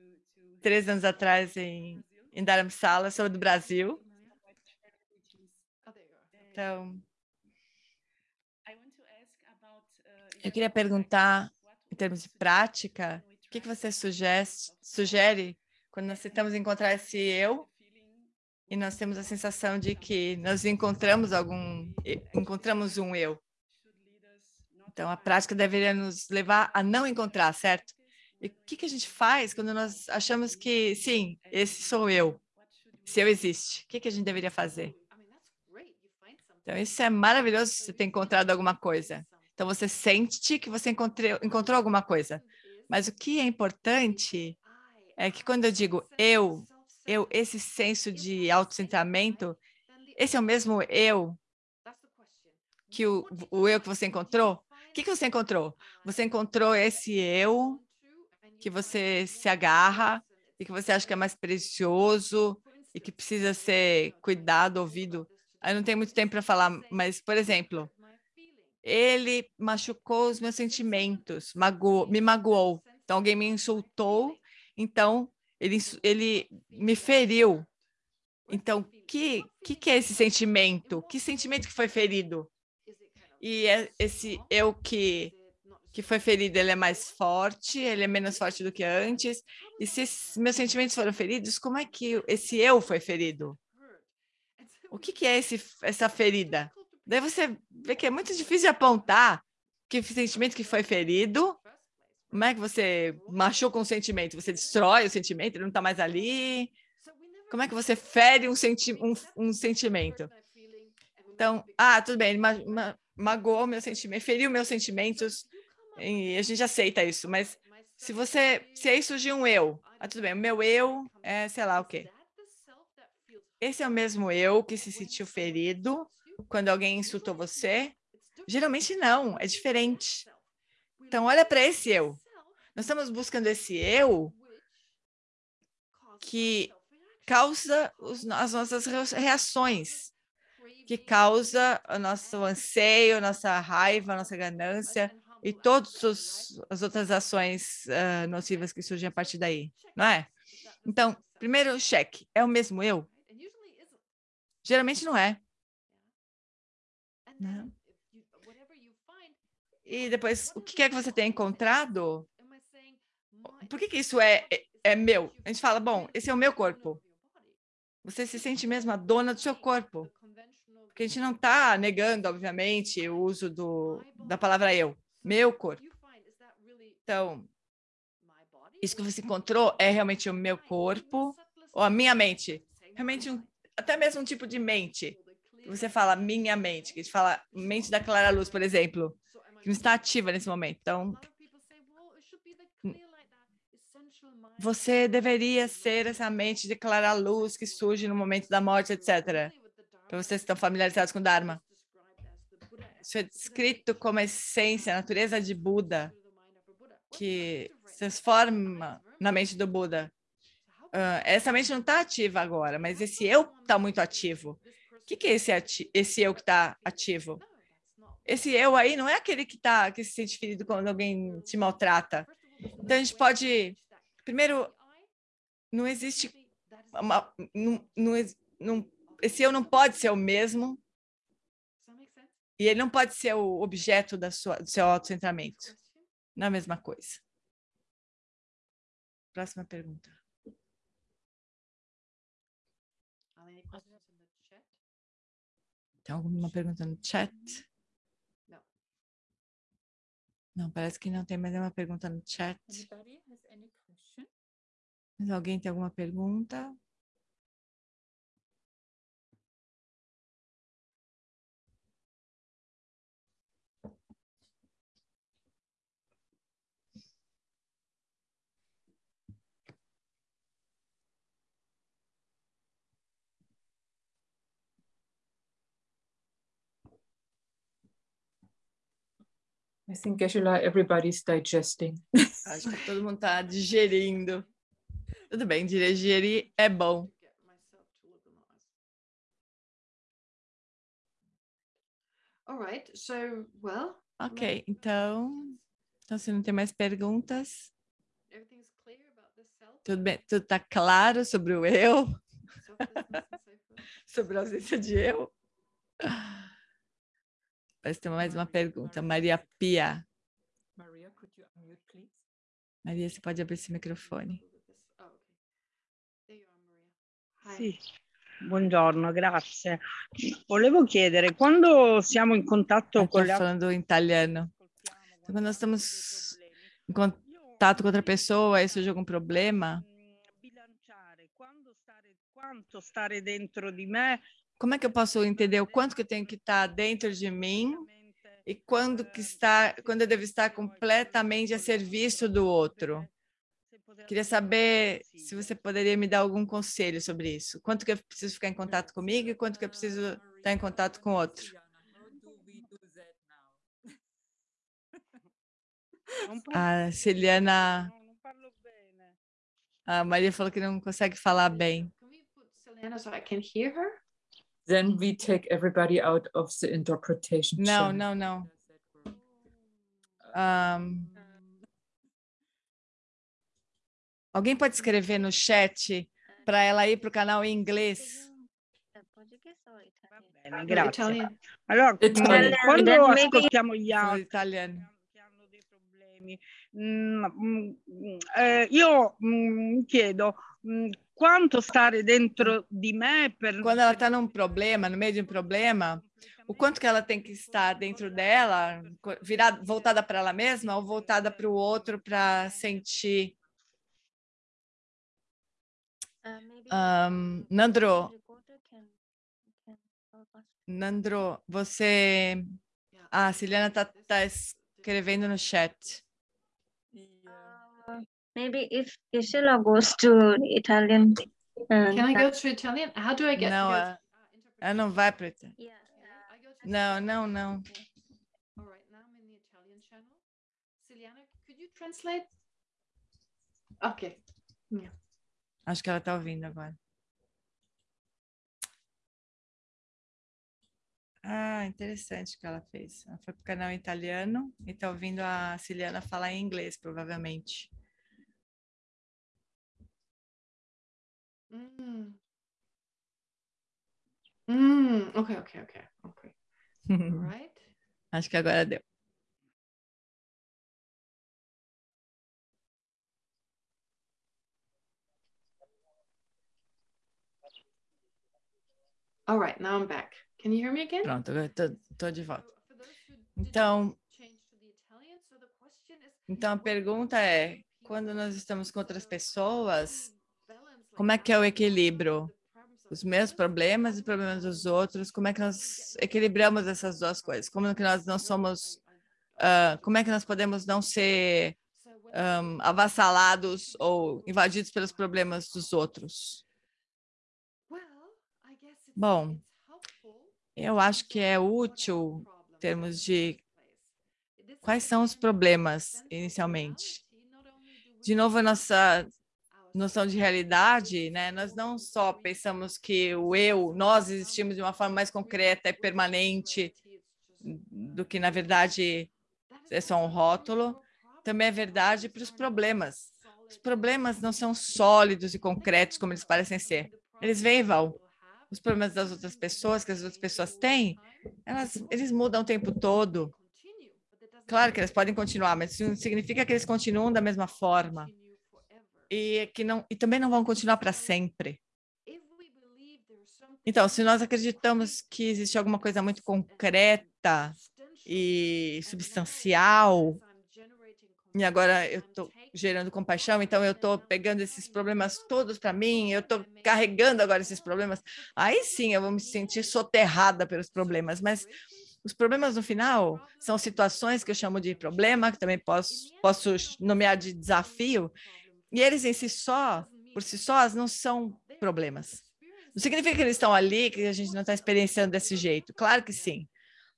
três anos atrás em, em Dharamsala, sou do Brasil. Então, eu queria perguntar em termos de prática, o que, que você sugere, sugere quando nós tentamos encontrar esse eu e nós temos a sensação de que nós encontramos algum, encontramos um eu. Então, a prática deveria nos levar a não encontrar, certo? E o que, que a gente faz quando nós achamos que, sim, esse sou eu, se eu existe? O que, que a gente deveria fazer? Então, isso é maravilhoso se você ter encontrado alguma coisa. Então, você sente que você encontrou, encontrou alguma coisa. Mas o que é importante é que quando eu digo eu, eu, esse senso de autocentramento, esse é o mesmo eu que o, o eu que você encontrou? O que, que você encontrou? Você encontrou esse eu que você se agarra e que você acha que é mais precioso e que precisa ser cuidado, ouvido. Eu não tenho muito tempo para falar, mas, por exemplo, ele machucou os meus sentimentos, magoou, me magoou. Então, alguém me insultou, então ele, ele me feriu. Então, que, que que é esse sentimento? Que sentimento que foi ferido? E é esse eu que que foi ferido, ele é mais forte, ele é menos forte do que antes. E se meus sentimentos foram feridos, como é que esse eu foi ferido? O que, que é esse, essa ferida? Daí você vê que é muito difícil apontar que sentimento que foi ferido, como é que você machuca um sentimento? Você destrói o sentimento, ele não está mais ali? Como é que você fere um, senti um, um sentimento? Então, ah, tudo bem, ele ma ma magoou meu sentimento, feriu meus sentimentos, e a gente aceita isso, mas se você, se aí surgir um eu, ah, tudo bem, o meu eu é, sei lá o quê. Esse é o mesmo eu que se sentiu ferido, quando alguém insultou você? Geralmente não, é diferente. Então, olha para esse eu. Nós estamos buscando esse eu que causa os, as nossas reações, que causa o nosso anseio, nossa raiva, nossa ganância e todas as outras ações uh, nocivas que surgem a partir daí, não é? Então, primeiro, cheque. É o mesmo eu? Geralmente não é. Né? E depois, o que é que você tem encontrado? Por que, que isso é, é, é meu? A gente fala, bom, esse é o meu corpo. Você se sente mesmo a dona do seu corpo. Porque a gente não está negando, obviamente, o uso do, da palavra eu, meu corpo. Então, isso que você encontrou é realmente o meu corpo ou a minha mente? Realmente, um, até mesmo um tipo de mente. Você fala minha mente, que a gente fala mente da clara luz, por exemplo, que não está ativa nesse momento. Então, você deveria ser essa mente de clara luz que surge no momento da morte, etc. Para vocês que estão familiarizados com Dharma. Isso é descrito como a essência, a natureza de Buda, que se transforma na mente do Buda. Uh, essa mente não está ativa agora, mas esse eu está muito ativo. O que, que é esse, esse eu que está ativo? Esse eu aí não é aquele que, tá, que se sente ferido quando alguém te maltrata. Então, a gente pode Primeiro, não existe uma, não, não, não, esse eu não pode ser o mesmo e ele não pode ser o objeto da sua, do seu autocentramento. Não é a mesma coisa. Próxima pergunta. Tem alguma pergunta no chat? Não, parece que não tem mais nenhuma pergunta no chat. Mas alguém tem alguma pergunta? I think Geshe-la, everybody's digesting. Acho que todo mundo está digerindo. Tudo bem, dirigir é bom. All right, so, well, ok, então, então se não tem mais perguntas, tudo bem, tudo está claro sobre o eu, sobre a ausência de eu. Parece ter mais uma pergunta, Maria Pia. Maria, você pode abrir esse microfone. Sì, buongiorno, grazie. Volevo chiedere, quando siamo in contatto con le falando italiano. Então, quando nós estamos em contato com outra pessoa e surge algum problema, quanto stare dentro di me como é que eu posso entender o quanto que eu tenho que estar dentro de mim e quando que está, quando eu devo estar completamente a serviço do outro? Queria saber se você poderia me dar algum conselho sobre isso. Quanto que eu preciso ficar em contato comigo e quanto que eu preciso estar em contato com outro. A Celiana... A Maria falou que não consegue falar bem. Then we take everybody out of the interpretation. Não, não, não. Um, Alguém pode escrever no chat para ela ir para o canal em inglês? Grazie. Allora, quando ascoltiamo gli altri italiano. che hanno dei problemi, mm, mm, eh, io mm, chiedo mm, quanto stare dentro di me per... Quando ela está num problema, no meio de um problema, o quanto que ela tem que estar dentro dela, virada, voltada para ela mesma ou voltada para o outro para sentir? Um, Nandro, Nandro, você... Ah, a Ciliana está tá escrevendo no chat. Maybe if Gisela goes to Italian. Uh, Can I go to Italian? How do I get não, to ela, ela não vai para Italian. Yeah. Não, não, não. All right, now I'm in the Italian channel. Ciliana, could you translate? Okay. Yeah. Acho que ela está ouvindo agora. Ah, interessante o que ela fez. Ela foi para o canal italiano e está ouvindo a Ciliana falar em inglês, provavelmente. Mm. Mm, ok, ok, ok, ok. All right. Acho que agora deu. All right, now I'm back. Can you hear me again? Pronto, agora estou de volta. Então, então a pergunta é, quando nós estamos com outras pessoas, como é que é o equilíbrio? Os meus problemas e problemas dos outros, como é que nós equilibramos essas duas coisas? Como que nós não somos, ah, como é que nós podemos não ser ahm, avassalados ou invadidos pelos problemas dos outros? Bom, Eu acho que é útil em termos de quais são os problemas inicialmente. De novo, a nossa noção de realidade, né? Nós não só pensamos que o eu, nós existimos de uma forma mais concreta e permanente do que, na verdade, é só um rótulo. Também é verdade para os problemas. Os problemas não são sólidos e concretos como eles parecem ser. Eles vêm e vão. Os problemas das outras pessoas, que as outras pessoas têm, elas, eles mudam o tempo todo. Claro que eles podem continuar, mas isso não significa que eles continuam da mesma forma. E, que não, e também não vão continuar para sempre. Então, se nós acreditamos que existe alguma coisa muito concreta e substancial, e agora eu estou gerando compaixão, então eu estou pegando esses problemas todos para mim, eu estou carregando agora esses problemas, aí sim eu vou me sentir soterrada pelos problemas, mas os problemas no final são situações que eu chamo de problema, que também posso, posso nomear de desafio, e eles em si só, por si sós, não são problemas. Não significa que eles estão ali, que a gente não está experienciando desse jeito. Claro que sim.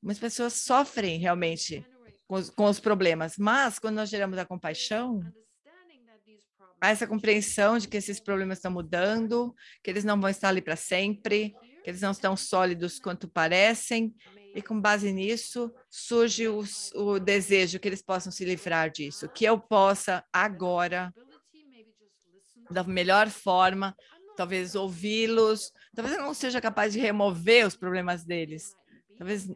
Muitas pessoas sofrem realmente com os, com os problemas, mas quando nós geramos a compaixão, há essa compreensão de que esses problemas estão mudando, que eles não vão estar ali para sempre, que eles não estão sólidos quanto parecem, e com base nisso surge o, o desejo que eles possam se livrar disso, que eu possa agora, da melhor forma, talvez ouvi-los, talvez eu não seja capaz de remover os problemas deles, talvez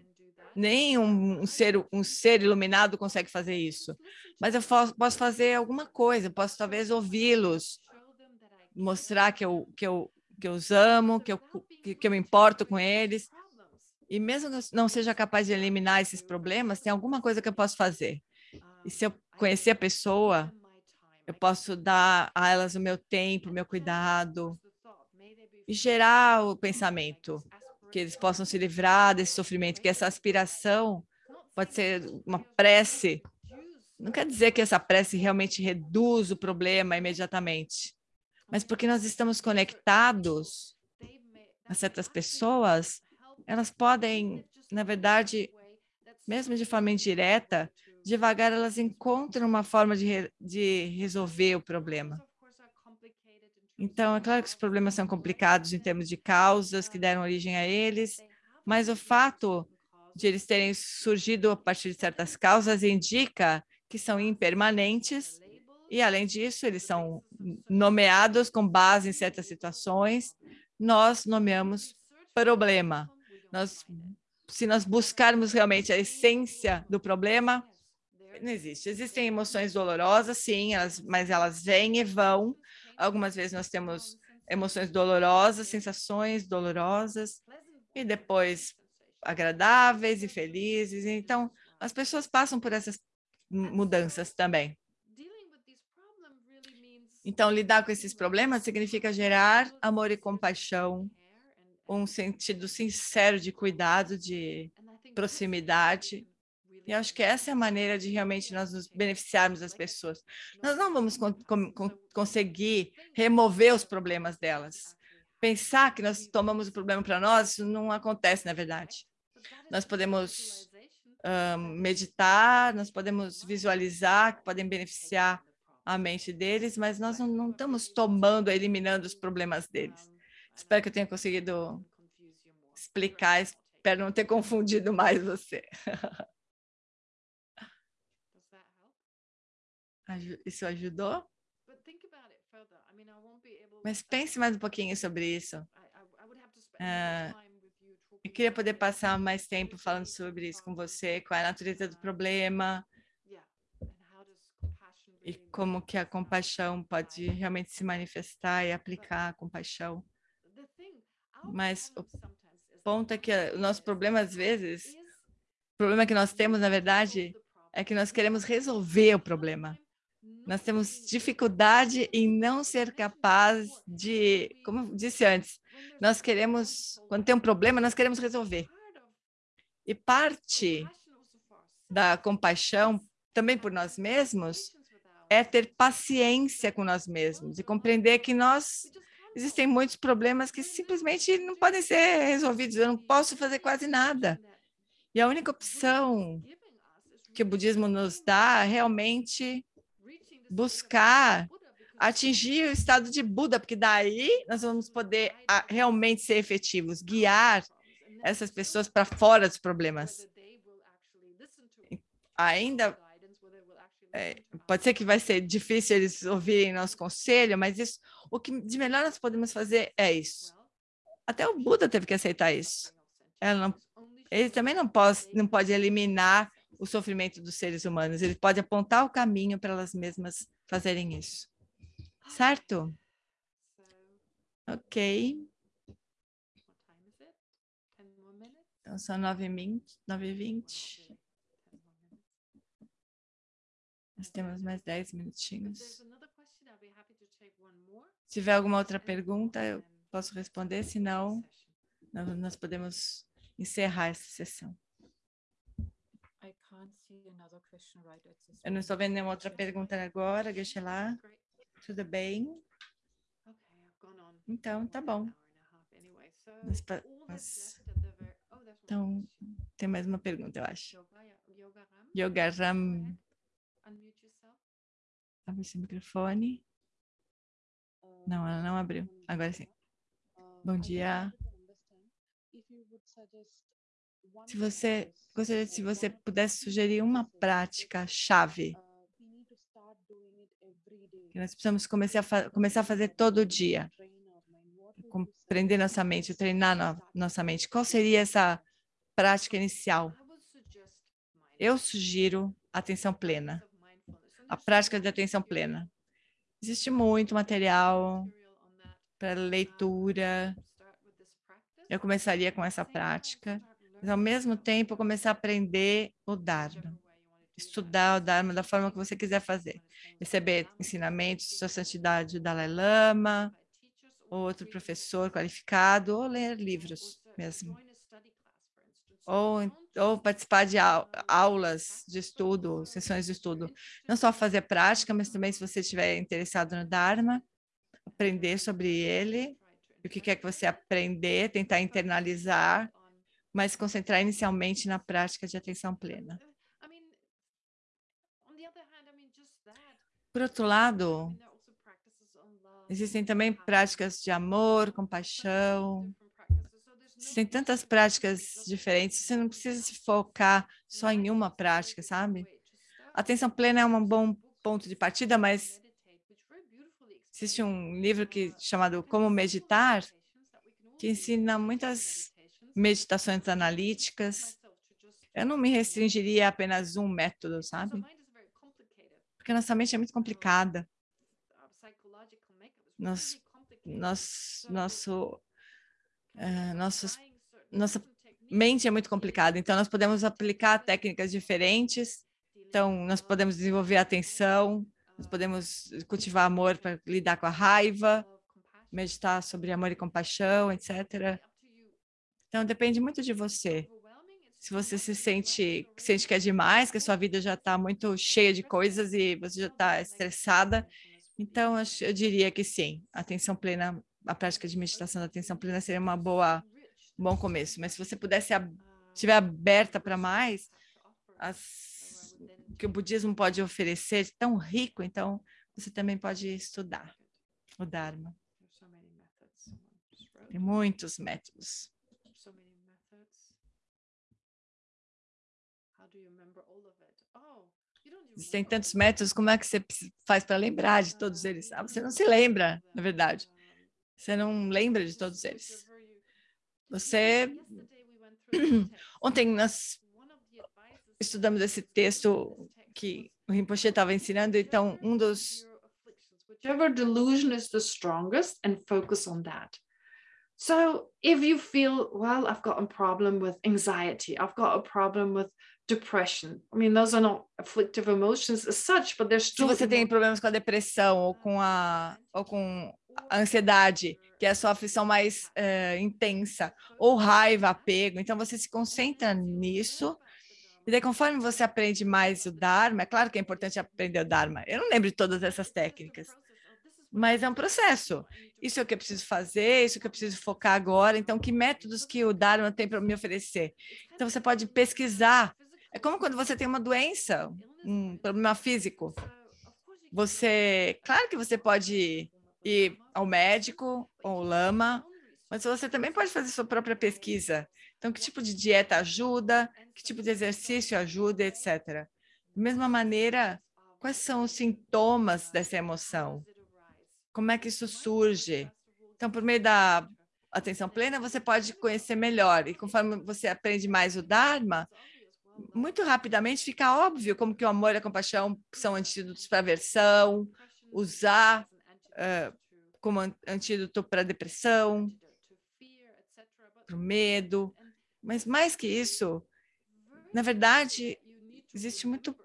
nem um, um, ser, um ser iluminado consegue fazer isso. Mas eu posso fazer alguma coisa, posso talvez ouvi-los, mostrar que eu, que, eu, que eu os amo, que eu, que, que eu me importo com eles. E mesmo que eu não seja capaz de eliminar esses problemas, tem alguma coisa que eu posso fazer. E se eu conhecer a pessoa, eu posso dar a elas o meu tempo, o meu cuidado, e gerar o pensamento que eles possam se livrar desse sofrimento, que essa aspiração pode ser uma prece. Não quer dizer que essa prece realmente reduz o problema imediatamente, mas porque nós estamos conectados a certas pessoas, elas podem, na verdade, mesmo de forma indireta, devagar elas encontram uma forma de, re de resolver o problema. Então, é claro que os problemas são complicados em termos de causas que deram origem a eles, mas o fato de eles terem surgido a partir de certas causas indica que são impermanentes e, além disso, eles são nomeados com base em certas situações. Nós nomeamos problema. Nós, se nós buscarmos realmente a essência do problema, não existe. Existem emoções dolorosas, sim, elas, mas elas vêm e vão, Algumas vezes nós temos emoções dolorosas, sensações dolorosas, e depois agradáveis e felizes. Então, as pessoas passam por essas mudanças também. Então, lidar com esses problemas significa gerar amor e compaixão, um sentido sincero de cuidado, de proximidade, e acho que essa é a maneira de realmente nós nos beneficiarmos das pessoas. Nós não vamos con con conseguir remover os problemas delas. Pensar que nós tomamos o problema para nós, isso não acontece, na verdade. Nós podemos meditar, nós podemos visualizar que podem beneficiar a mente deles, mas nós não, não estamos tomando, eliminando os problemas deles. Espero que eu tenha conseguido explicar, espero não ter confundido mais você. Isso ajudou? Mas pense mais um pouquinho sobre isso. Uh, eu queria poder passar mais tempo falando sobre isso com você, qual é a natureza do problema e como que a compaixão pode realmente se manifestar e aplicar a compaixão. Mas o, ponto é que o nosso problema, às vezes, o problema que nós temos, na verdade, é que nós queremos resolver o problema. Nós temos dificuldade em não ser capaz de, como disse antes, nós queremos, quando tem um problema, nós queremos resolver. E parte da compaixão, também por nós mesmos, é ter paciência com nós mesmos e compreender que nós existem muitos problemas que simplesmente não podem ser resolvidos. Eu não posso fazer quase nada. E a única opção que o budismo nos dá realmente buscar atingir o estado de Buda, porque daí nós vamos poder ah, realmente ser efetivos, guiar essas pessoas para fora dos problemas. Ainda é, pode ser que vai ser difícil eles ouvirem nosso conselho, mas isso, o que de melhor nós podemos fazer é isso. Até o Buda teve que aceitar isso. Não, ele também não pode, não pode eliminar o sofrimento dos seres humanos. Ele pode apontar o caminho para elas mesmas fazerem isso. Certo? Ok. Então, são nove e vinte. Nós temos mais dez minutinhos. Se tiver alguma outra pergunta, eu posso responder, senão nós podemos encerrar essa sessão. Eu não estou vendo nenhuma outra pergunta agora, deixa lá. Tudo bem? Então, tá bom. Mas, então, tem mais uma pergunta, eu acho. Yogaram. Abre seu microfone. Não, ela não abriu. Agora sim. Bom dia. Se você gostaria se você pudesse sugerir uma prática chave que nós precisamos começar a, começar a fazer todo dia, compreender nossa mente, treinar no nossa mente. Qual seria essa prática inicial? Eu sugiro atenção plena, a prática de atenção plena. Existe muito material para leitura. Eu começaria com essa prática mas ao mesmo tempo começar a aprender o Dharma, estudar o Dharma da forma que você quiser fazer, receber ensinamentos, sua santidade, o Dalai Lama, outro professor qualificado, ou ler livros mesmo. Ou, ou participar de aulas de estudo, sessões de estudo. Não só fazer prática, mas também se você estiver interessado no Dharma, aprender sobre ele, o que quer que você aprender, tentar internalizar, mas concentrar inicialmente na prática de atenção plena. Por outro lado, existem também práticas de amor, compaixão. Existem tantas práticas diferentes, você não precisa se focar só em uma prática, sabe? Atenção plena é um bom ponto de partida, mas existe um livro que chamado Como Meditar, que ensina muitas meditações analíticas. Eu não me restringiria a apenas um método, sabe? Porque nossa mente é muito complicada. Nos, nosso, nosso, uh, nossos, nossa mente é muito complicada, então nós podemos aplicar técnicas diferentes, então nós podemos desenvolver atenção, nós podemos cultivar amor para lidar com a raiva, meditar sobre amor e compaixão, etc. Então, depende muito de você. Se você se sente, sente que é demais, que a sua vida já está muito cheia de coisas e você já está estressada, então eu diria que sim, atenção plena, a prática de meditação da atenção plena seria uma boa, um bom começo. Mas se você pudesse estiver aberta para mais, as, que o budismo pode oferecer tão rico, então você também pode estudar o Dharma. Tem muitos métodos. Existem tantos métodos, como é que você faz para lembrar de todos eles? Ah, você não se lembra, na verdade. Você não lembra de todos eles. Você... Ontem nós estudamos esse texto que o Rinpoche estava ensinando, então um dos... Whichever delusion is the strongest and focus on that. So if you feel, well, I've got a problem with anxiety, I've got a problem with depression. I mean, those are not afflictive emotions as such, but they're Se still você tem problemas com a depressão ou com a, ou com a ansiedade, que é a sua aflição mais eh, intensa, ou raiva, apego, então você se concentra nisso, e daí conforme você aprende mais o Dharma, é claro que é importante aprender o Dharma, eu não lembro de todas essas técnicas, mas é um processo. Isso é o que eu preciso fazer, isso é o que eu preciso focar agora. Então, que métodos que o Dharma tem para me oferecer? Então, você pode pesquisar. É como quando você tem uma doença, um problema físico. Você, claro que você pode ir ao médico ou ao lama, mas você também pode fazer sua própria pesquisa. Então, que tipo de dieta ajuda, que tipo de exercício ajuda, etc. Da mesma maneira, quais são os sintomas dessa emoção? Como é que isso surge? Então, por meio da atenção plena, você pode conhecer melhor. E conforme você aprende mais o Dharma, muito rapidamente fica óbvio como que o amor e a compaixão são antídotos para aversão, usar uh, como antídoto para depressão, para o medo. Mas mais que isso, na verdade, existe muito,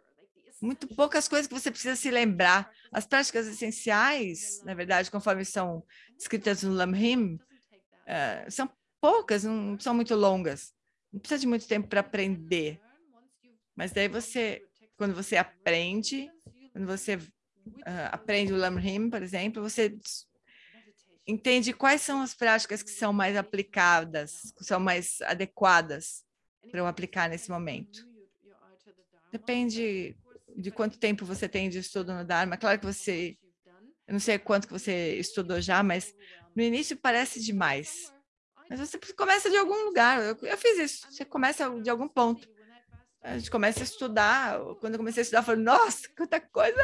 muito poucas coisas que você precisa se lembrar. As práticas essenciais, na verdade, conforme são descritas no Lamrim, uh, são poucas, não são muito longas. Não precisa de muito tempo para aprender. Mas daí você, quando você aprende, quando você uh, aprende o Lamrim, por exemplo, você entende quais são as práticas que são mais aplicadas, que são mais adequadas para eu aplicar nesse momento. Depende de quanto tempo você tem de estudo no Dharma. Claro que você, eu não sei quanto que você estudou já, mas no início parece demais. Mas você começa de algum lugar. Eu, eu fiz isso. Você começa de algum ponto a gente começa a estudar. Quando eu comecei a estudar, eu falei, nossa, quanta coisa!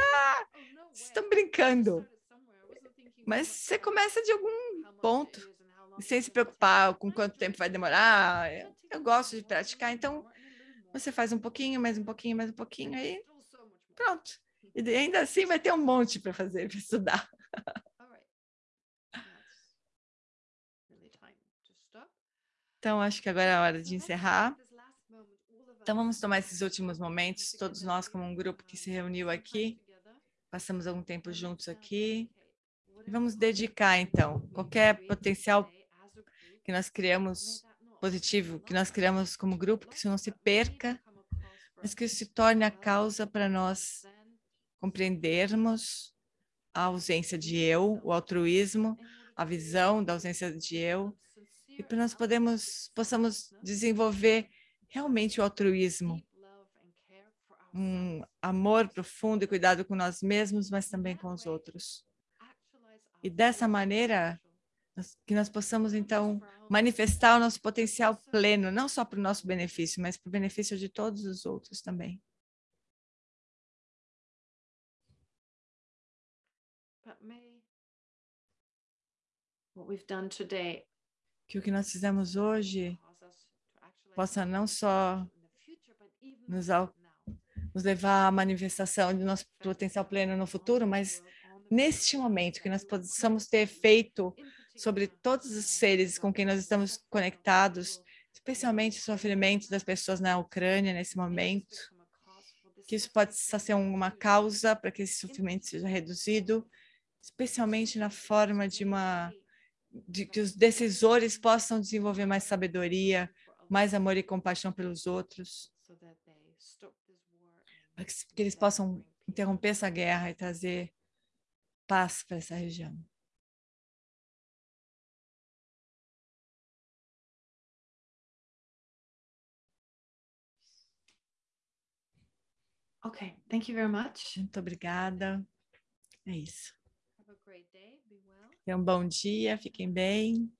Vocês estão brincando. Mas você começa de algum ponto, sem se preocupar com quanto tempo vai demorar. Eu gosto de praticar, então você faz um pouquinho, mais um pouquinho, mais um pouquinho, aí pronto. E ainda assim vai ter um monte para fazer, para estudar. Então, acho que agora é a hora de encerrar. Então, vamos tomar esses últimos momentos, todos nós como um grupo que se reuniu aqui, passamos algum tempo juntos aqui, e vamos dedicar, então, qualquer potencial que nós criamos positivo, que nós criamos como grupo, que isso não se perca, mas que isso se torne a causa para nós compreendermos a ausência de eu, o altruísmo, a visão da ausência de eu, e para nós podemos, possamos desenvolver realmente o altruísmo, um amor profundo e cuidado com nós mesmos, mas também com os outros. E dessa maneira, que nós possamos, então, manifestar o nosso potencial pleno, não só para o nosso benefício, mas para o benefício de todos os outros também. Que o que nós fizemos hoje possa não só nos, nos levar à manifestação de nosso potencial pleno no futuro, mas neste momento que nós possamos ter efeito sobre todos os seres com quem nós estamos conectados, especialmente o sofrimento das pessoas na Ucrânia nesse momento, que isso pode ser uma causa para que esse sofrimento seja reduzido, especialmente na forma de uma de que os decisores possam desenvolver mais sabedoria, mais amor e compaixão pelos outros, para que eles possam interromper essa guerra e trazer paz para essa região. Ok, thank you very much. Muito obrigada. É isso. Tenham um bom dia, fiquem bem.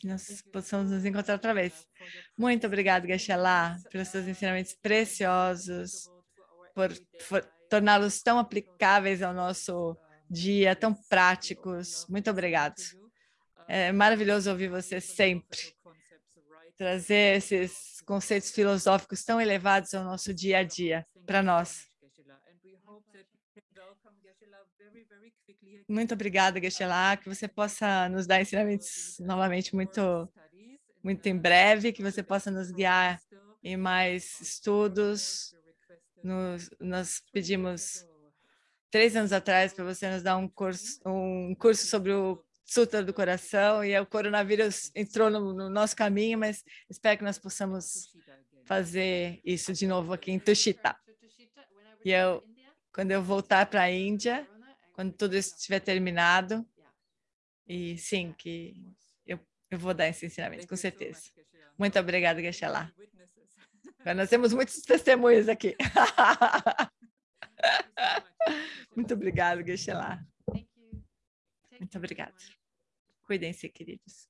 Que nós possamos nos encontrar outra vez. Muito obrigada, Geshe-la, pelos seus ensinamentos preciosos, por, por torná-los tão aplicáveis ao nosso dia, tão práticos. Muito obrigado. É maravilhoso ouvir você sempre trazer esses conceitos filosóficos tão elevados ao nosso dia a dia, para nós. Muito obrigada, Geshe-la, que você possa nos dar ensinamentos novamente muito, muito em breve, que você possa nos guiar em mais estudos. Nos, nós pedimos três anos atrás para você nos dar um curso, um curso sobre o Sutra do Coração e o coronavírus entrou no, no nosso caminho, mas espero que nós possamos fazer isso de novo aqui em Tushita. E eu, quando eu voltar para a Índia, quando tudo isso estiver terminado, e sim, que eu, eu vou dar esse ensinamento, com certeza. Muito obrigada, Geshe-la. Nós temos muitos testemunhos aqui. Muito obrigada, Geshe-la. Muito obrigada. Cuidem-se, queridos.